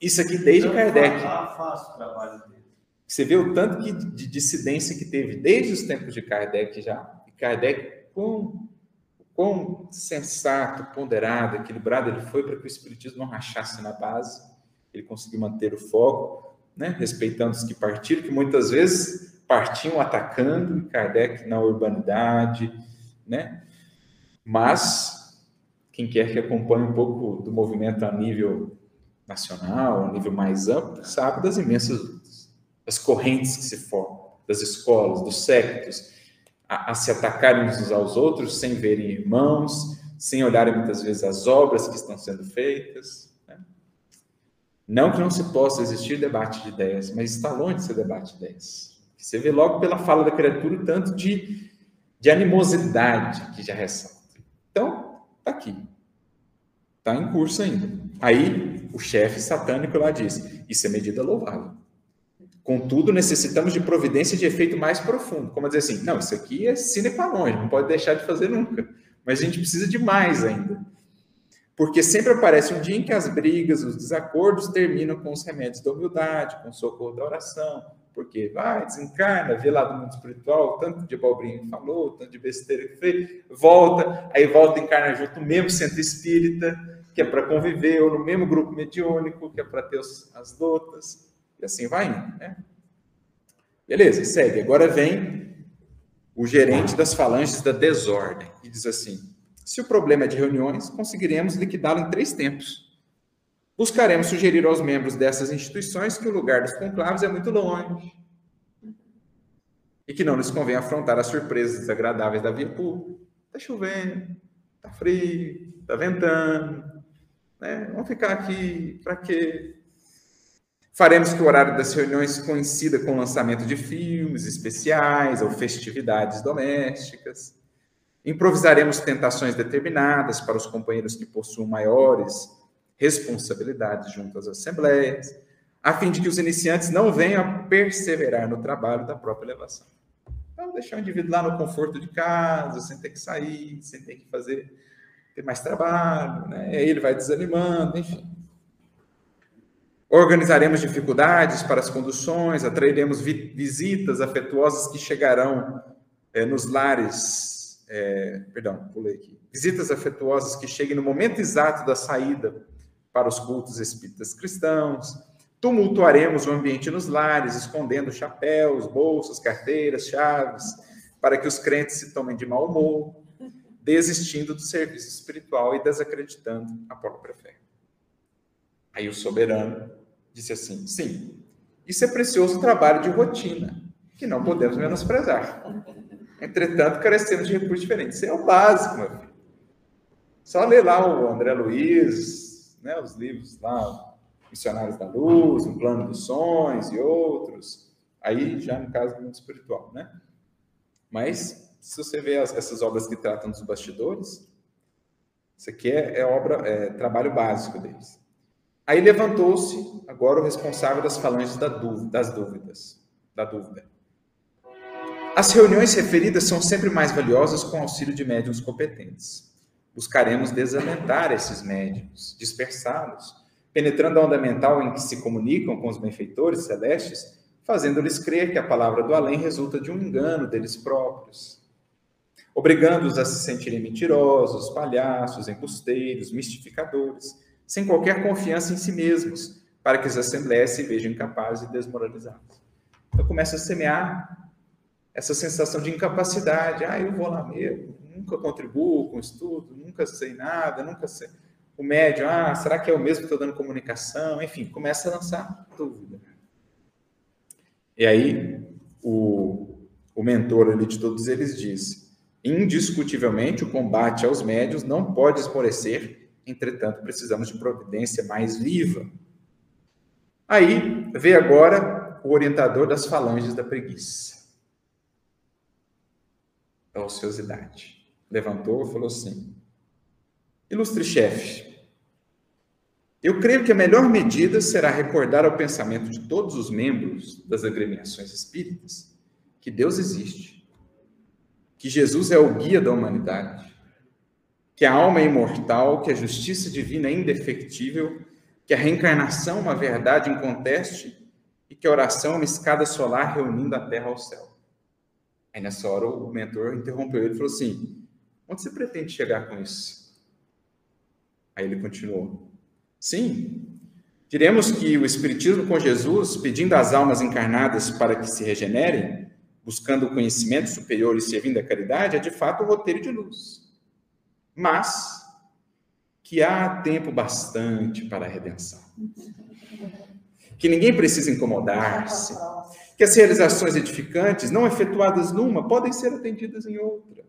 isso aqui desde Kardec. Fácil o trabalho dele. Você vê o tanto que, de dissidência que teve desde os tempos de Kardec já. E Kardec, quão, quão sensato, ponderado, equilibrado ele foi para que o Espiritismo não rachasse na base. Ele conseguiu manter o foco, né? respeitando os que partiram, que muitas vezes partiam atacando Kardec na urbanidade, né? Mas quem quer que acompanhe um pouco do movimento a nível nacional, a nível mais amplo, sabe das imensas das correntes que se formam, das escolas, dos sectos, a, a, se atacarem uns aos outros sem verem irmãos, sem olharem muitas vezes as obras que estão sendo feitas. Né? Não que não se possa existir debate de ideias, mas está longe de ser debate de ideias. Você vê logo pela fala da criatura o tanto de, de animosidade que já ressalta. Então, está aqui. Está em curso ainda. Aí, o chefe satânico lá diz: Isso é medida louvável. Contudo, necessitamos de providência de efeito mais profundo. Como dizer assim, não, isso aqui é sine qua non, não pode deixar de fazer nunca. Mas a gente precisa de mais ainda. Porque sempre aparece um dia em que as brigas, os desacordos terminam com os remédios da humildade, com o socorro da oração. Porque vai, desencarna, vê lá do mundo espiritual, tanto de abobrinha que falou, tanto de besteira que fez, volta, aí volta e encarna junto no mesmo centro espírita, que é para conviver, ou no mesmo grupo mediúnico, que é para ter as lutas e assim vai indo, né? Beleza, segue. Agora vem o gerente das falanges da desordem e diz assim: se o problema é de reuniões, conseguiremos liquidá-lo em três tempos. Buscaremos sugerir aos membros dessas instituições que o lugar dos conclaves é muito longe e que não lhes convém afrontar as surpresas desagradáveis da via pública. Está chovendo, está frio, está ventando, né? Vamos ficar aqui para quê? Faremos que o horário das reuniões coincida com o lançamento de filmes especiais ou festividades domésticas. Improvisaremos tentações determinadas para os companheiros que possuam maiores responsabilidades junto às assembleias, a fim de que os iniciantes não venham a perseverar no trabalho da própria elevação. Então, deixar o indivíduo lá no conforto de casa, sem ter que sair, sem ter que fazer, ter mais trabalho, né? aí ele vai desanimando, enfim. Organizaremos dificuldades para as conduções, atrairemos vi visitas afetuosas que chegarão é, nos lares. É, perdão, pulei aqui. Visitas afetuosas que cheguem no momento exato da saída para os cultos espíritas cristãos. Tumultuaremos o ambiente nos lares, escondendo chapéus, bolsas, carteiras, chaves, para que os crentes se tomem de mau humor, desistindo do serviço espiritual e desacreditando a própria fé. Aí o soberano disse assim: sim, isso é precioso trabalho de rotina, que não podemos menosprezar. Entretanto, carecemos de recursos diferentes. Isso é o básico, meu filho. Só ler lá o André Luiz, né, os livros lá, Missionários da Luz, Um Plano dos Sonhos e outros. Aí, já no caso do mundo espiritual, né? Mas, se você vê as, essas obras que tratam dos bastidores, isso aqui é, é obra, é trabalho básico deles. Aí levantou-se agora o responsável das falanges da dúvida, das dúvidas, da dúvida. As reuniões referidas são sempre mais valiosas com auxílio de médiums competentes. Buscaremos desalentar esses médiums, dispersá-los, penetrando a onda mental em que se comunicam com os benfeitores celestes, fazendo-lhes crer que a palavra do além resulta de um engano deles próprios, obrigando-os a se sentirem mentirosos, palhaços, embusteiros, mistificadores, sem qualquer confiança em si mesmos, para que as assembleias se vejam incapazes e desmoralizadas. Então começa a semear essa sensação de incapacidade. Ah, eu vou lá mesmo, nunca contribuo com estudo, nunca sei nada, nunca sei. O médium, ah, será que é o mesmo que estou dando comunicação? Enfim, começa a lançar dúvida. E aí, o, o mentor ali de todos eles diz: indiscutivelmente, o combate aos médios não pode esmorecer Entretanto, precisamos de providência mais viva. Aí vê agora o orientador das falanges da preguiça. Da ociosidade. Levantou e falou assim: Ilustre chefe, eu creio que a melhor medida será recordar ao pensamento de todos os membros das agremiações espíritas que Deus existe, que Jesus é o guia da humanidade, que a alma é imortal, que a justiça divina é indefectível, que a reencarnação é uma verdade inconteste e que a oração é uma escada solar reunindo a terra ao céu. Aí nessa hora o mentor interrompeu ele e falou assim: Onde você pretende chegar com isso? Aí ele continuou: Sim, diremos que o Espiritismo com Jesus, pedindo às almas encarnadas para que se regenerem, buscando o conhecimento superior e servindo a caridade, é de fato o roteiro de luz mas que há tempo bastante para a redenção. Que ninguém precisa incomodar-se, que as realizações edificantes, não efetuadas numa, podem ser atendidas em outra.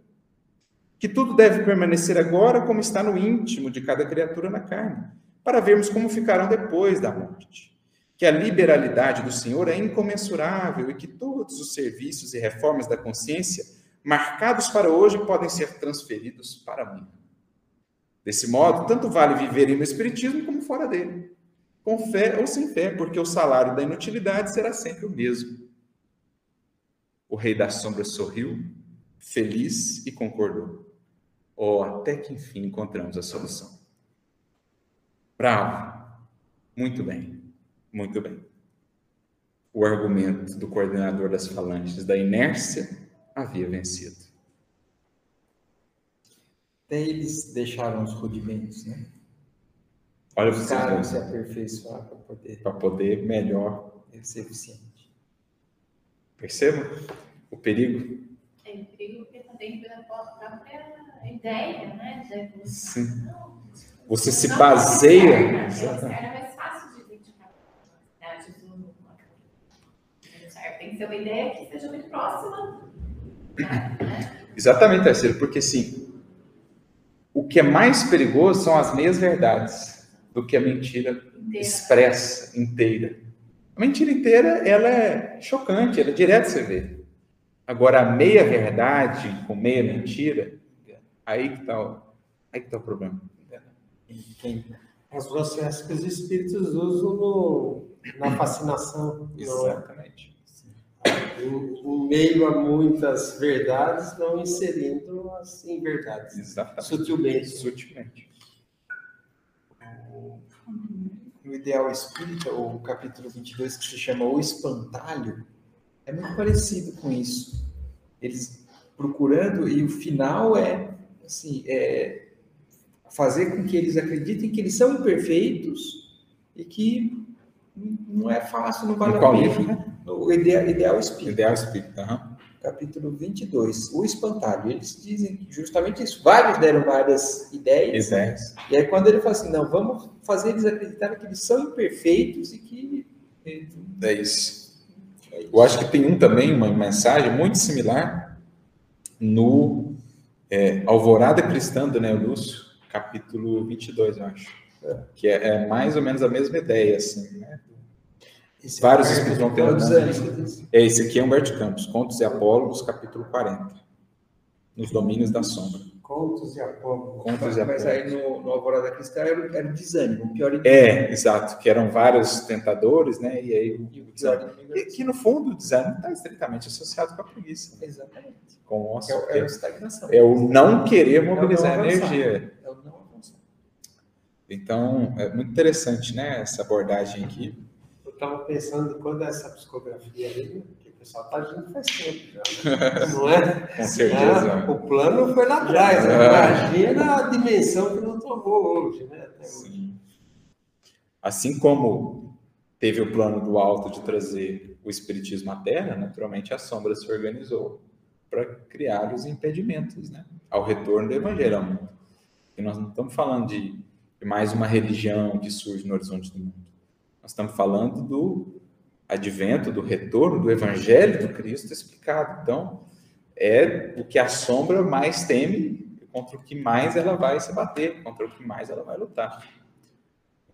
Que tudo deve permanecer agora como está no íntimo de cada criatura na carne, para vermos como ficarão depois da morte. Que a liberalidade do Senhor é incomensurável e que todos os serviços e reformas da consciência marcados para hoje podem ser transferidos para amanhã. Desse modo, tanto vale viver no Espiritismo como fora dele, com fé ou sem fé, porque o salário da inutilidade será sempre o mesmo. O rei da sombra sorriu, feliz e concordou. Oh, até que enfim encontramos a solução. Bravo. Muito bem. Muito bem. O argumento do coordenador das falanges da inércia havia vencido. Até eles deixaram os rudimentos, né? Olha, Buscaram se aperfeiçoar para poder, para poder melhor ser eficiente. Percebam o perigo? É, porque dentro da própria ideia, né? De você, Sim. Você se baseia. Era mais fácil de identificar a Jesus Tem que ser uma ideia que seja muito próxima. Né? Exatamente, terceiro, porque sim, o que é mais perigoso são as meias verdades do que a mentira inteira. expressa, inteira. A mentira inteira, ela é chocante, ela é direto você vê. Agora, a meia verdade com meia mentira, aí que está o, aí que tá o problema. As processos que os espíritos usam no, na fascinação. É? Exatamente. Em, meio a muitas verdades, não inserindo as inverdades. Exatamente. Sutilmente. Sutilmente. No Ideal Espírita, o capítulo 22, que se chama O Espantalho, é muito parecido com isso. Eles procurando, e o final é, assim, é fazer com que eles acreditem que eles são imperfeitos e que não é fácil, não vale a pena. Né? O Ideal, Ideal Espírita. Ideal Espírita, uhum. Capítulo 22, o espantalho. Eles dizem justamente isso. Vários deram várias ideias. Ideias. E aí, quando ele fala assim, não, vamos fazer eles acreditarem que eles são imperfeitos e que. É isso. Eu acho que tem um também, uma mensagem muito similar no é, Alvorada Cristã do Neo Lúcio, capítulo 22, eu acho. É. Que é, é, mais ou menos a mesma ideia, assim, né? Esse Vários espíritos vão ter. É, esse aqui é Humberto Campos, Contos e Apólogos, capítulo 40. Nos domínios da sombra. Contos e Apólogos. Contos e. Mas aí no, no Alvorada Cristã era, era o desânimo, o pior É, exato, que eram vários tentadores, né? E aí o, o desânimo. E que no fundo o desânimo está estritamente associado com a preguiça. Né? Exatamente. Com o nosso, é, é, a estagnação. É o não querer mobilizar é não energia. É o não avançar. Então, é muito interessante, né? Essa abordagem aqui estava pensando quando essa psicografia aí, pessoal está agindo faz tempo já, né? (laughs) não é? Com certeza. É, o plano foi lá atrás, né? imagina a dimensão que não tomou hoje, né? Até hoje. Assim como teve o plano do alto de trazer o espiritismo à Terra, naturalmente a sombra se organizou para criar os impedimentos, né? Ao retorno do evangelho ao mundo. E nós não estamos falando de mais uma religião que surge no horizonte do mundo. Nós estamos falando do advento, do retorno do evangelho do Cristo explicado. Então, é o que a sombra mais teme, contra o que mais ela vai se bater, contra o que mais ela vai lutar.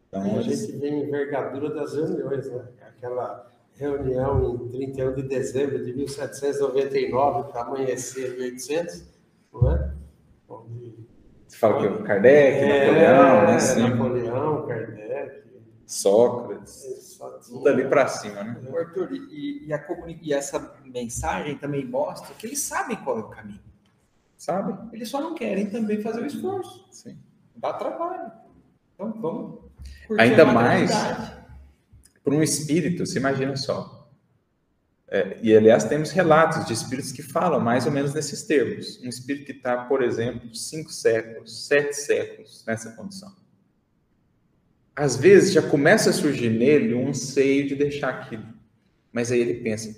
Então, a gente vê a envergadura das reuniões, né? Aquela reunião em 31 de dezembro de 1799 para amanhecer 1800, não é? Onde... Você fala que o Kardec, é, Napoleão, né? Sim. Napoleão, Kardec. Sócrates. Tudo ali para cima, né? Arthur, e, e, a, e essa mensagem também mostra que eles sabem qual é o caminho. Sabem? Eles só não querem também fazer o esforço. Sim. Dá trabalho. Então vamos. Ainda mais para um espírito, se imagina só. É, e aliás, temos relatos de espíritos que falam mais ou menos nesses termos. Um espírito que está, por exemplo, cinco séculos, sete séculos nessa condição. Às vezes já começa a surgir nele um anseio de deixar aquilo. Mas aí ele pensa: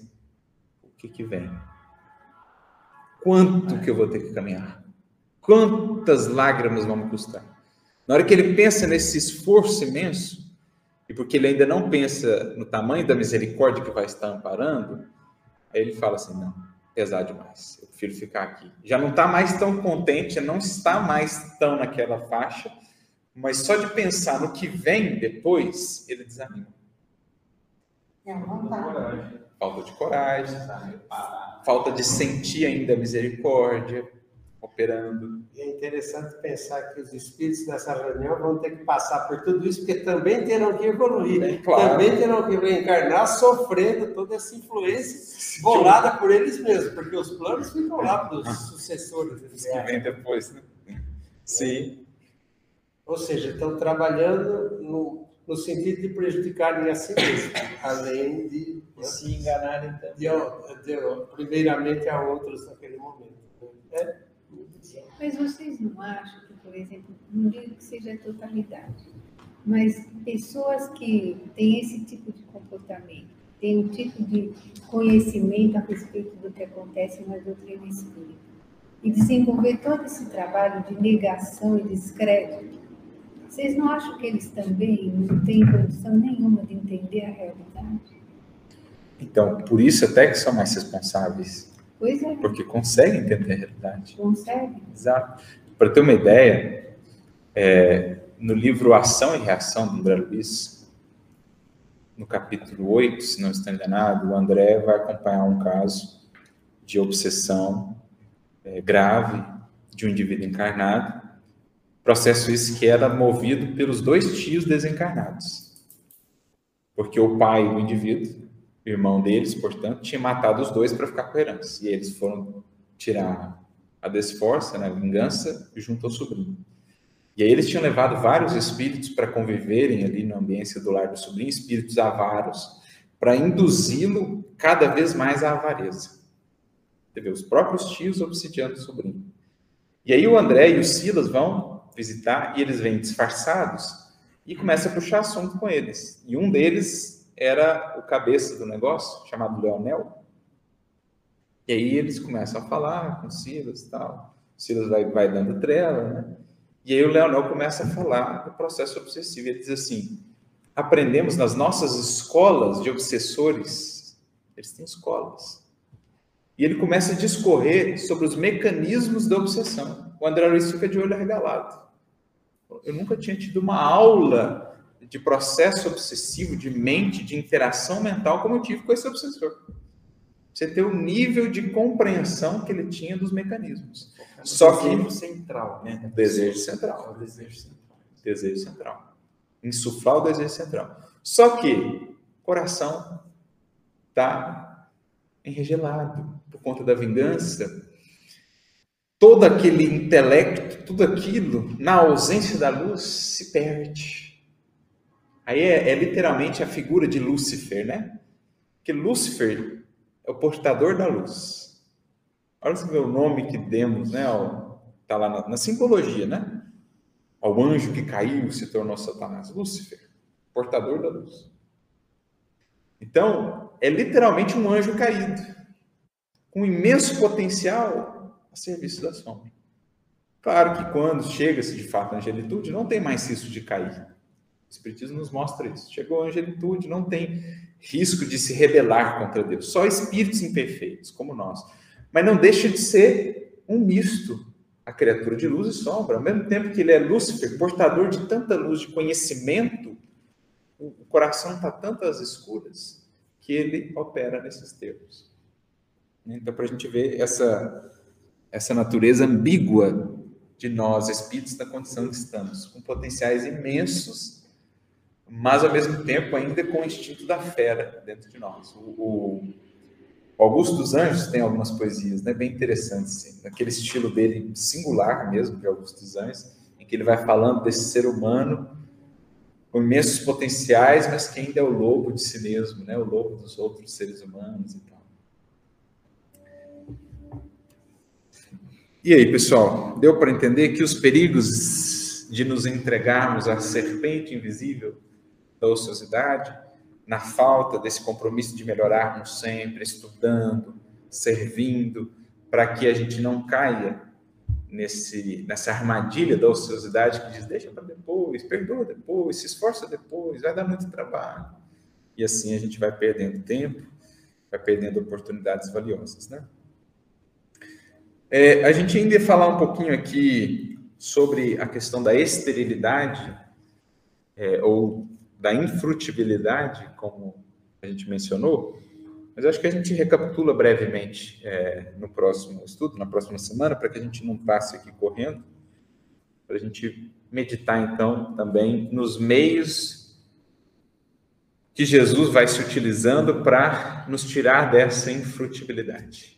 o que, que vem? Quanto que eu vou ter que caminhar? Quantas lágrimas vão me custar? Na hora que ele pensa nesse esforço imenso, e porque ele ainda não pensa no tamanho da misericórdia que vai estar amparando, aí ele fala assim: não, pesar demais, eu prefiro ficar aqui. Já não está mais tão contente, não está mais tão naquela faixa, mas só de pensar no que vem depois, ele desanima. É vontade. Falta de coragem, falta de sentir ainda a misericórdia operando. E é interessante pensar que os espíritos dessa reunião vão ter que passar por tudo isso, porque também terão que evoluir, é, claro. também terão que reencarnar sofrendo toda essa influência bolada por eles mesmos, porque os planos ficam lá para os sucessores. Os que vêm depois, né? Sim. Ou seja, estão trabalhando no, no sentido de prejudicarem a si mesmos, além de né? se enganarem também. De, de, primeiramente a outros naquele momento. É? Mas vocês não acham que, por exemplo, não digo que seja a totalidade, mas pessoas que têm esse tipo de comportamento, têm um tipo de conhecimento a respeito do que acontece na doutrina espírita, e desenvolver todo esse trabalho de negação e descrédito, vocês não acham que eles também não têm condição nenhuma de entender a realidade? Então, por isso até que são mais responsáveis Pois é. Porque consegue entender a realidade. Consegue. Exato. Para ter uma ideia, é, no livro Ação e Reação do André Luiz, no capítulo 8, se não estou enganado, o André vai acompanhar um caso de obsessão é, grave de um indivíduo encarnado, processo esse que era movido pelos dois tios desencarnados. Porque o pai do indivíduo irmão deles, portanto, tinha matado os dois para ficar com a herança. E eles foram tirar a desforça, né, a vingança, junto ao sobrinho. E aí eles tinham levado vários espíritos para conviverem ali no ambiente do lar do sobrinho, espíritos avaros, para induzi-lo cada vez mais à avareza. Entendeu? Os próprios tios obsidiando o sobrinho. E aí o André e o Silas vão visitar e eles vêm disfarçados e começa a puxar assunto com eles. E um deles era o cabeça do negócio, chamado Leonel. E aí eles começam a falar com o Silas e tal. O Silas vai, vai dando trela, né? E aí o Leonel começa a falar do processo obsessivo. Ele diz assim: aprendemos nas nossas escolas de obsessores, eles têm escolas. E ele começa a discorrer sobre os mecanismos da obsessão. O André Luiz fica de olho arregalado. Eu nunca tinha tido uma aula de processo obsessivo, de mente, de interação mental, como eu tive com esse obsessor. Você ter o nível de compreensão que ele tinha dos mecanismos. Só que central, né? Desejo central. O desejo central. Desejo central. Insuflar o desejo central. Só que o coração está enregelado por conta da vingança. Todo aquele intelecto, tudo aquilo, na ausência da luz, se perde Aí é, é, literalmente a figura de Lúcifer, né? Que Lúcifer é o portador da luz. Olha o nome que demos, né? Está lá na, na, simbologia, né? Ao anjo que caiu se tornou Satanás. Lúcifer, portador da luz. Então, é literalmente um anjo caído, com imenso potencial serviço da sombra. Claro que quando chega-se de fato à angelitude, não tem mais risco de cair. O Espiritismo nos mostra isso. Chegou a angelitude, não tem risco de se rebelar contra Deus. Só espíritos imperfeitos, como nós. Mas não deixa de ser um misto, a criatura de luz e sombra. Ao mesmo tempo que ele é Lúcifer, portador de tanta luz, de conhecimento, o coração está tantas escuras que ele opera nesses termos. Então, para a gente ver essa, essa natureza ambígua de nós, espíritos, na condição que estamos, com potenciais imensos, mas ao mesmo tempo ainda com o instinto da fera dentro de nós. O, o Augusto dos Anjos tem algumas poesias né, bem interessantes, assim, naquele estilo dele singular mesmo, é Augusto dos Anjos, em que ele vai falando desse ser humano com imensos potenciais, mas que ainda é o lobo de si mesmo, né, o lobo dos outros seres humanos e tal. E aí, pessoal, deu para entender que os perigos de nos entregarmos à serpente invisível da ociosidade, na falta desse compromisso de melhorarmos sempre, estudando, servindo, para que a gente não caia nesse, nessa armadilha da ociosidade que diz: deixa para depois, perdoa depois, se esforça depois, vai dar muito trabalho. E assim a gente vai perdendo tempo, vai perdendo oportunidades valiosas, né? É, a gente ainda ia falar um pouquinho aqui sobre a questão da esterilidade, é, ou da infrutibilidade, como a gente mencionou, mas acho que a gente recapitula brevemente é, no próximo estudo, na próxima semana, para que a gente não passe aqui correndo, para a gente meditar então também nos meios que Jesus vai se utilizando para nos tirar dessa infrutibilidade,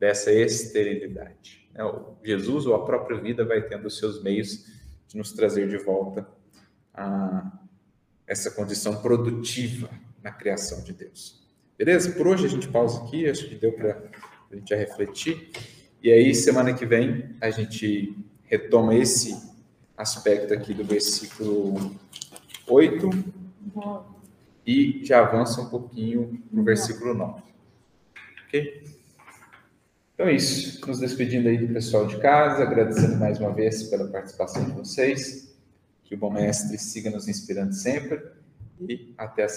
dessa esterilidade. É, Jesus ou a própria vida vai tendo os seus meios de nos trazer de volta a essa condição produtiva na criação de Deus. Beleza? Por hoje a gente pausa aqui, acho que deu para a gente refletir. E aí, semana que vem, a gente retoma esse aspecto aqui do versículo 8 e já avança um pouquinho no versículo 9. Ok? Então é isso. Nos despedindo aí do pessoal de casa, agradecendo mais uma vez pela participação de vocês. Que o bom mestre siga nos inspirando sempre e até a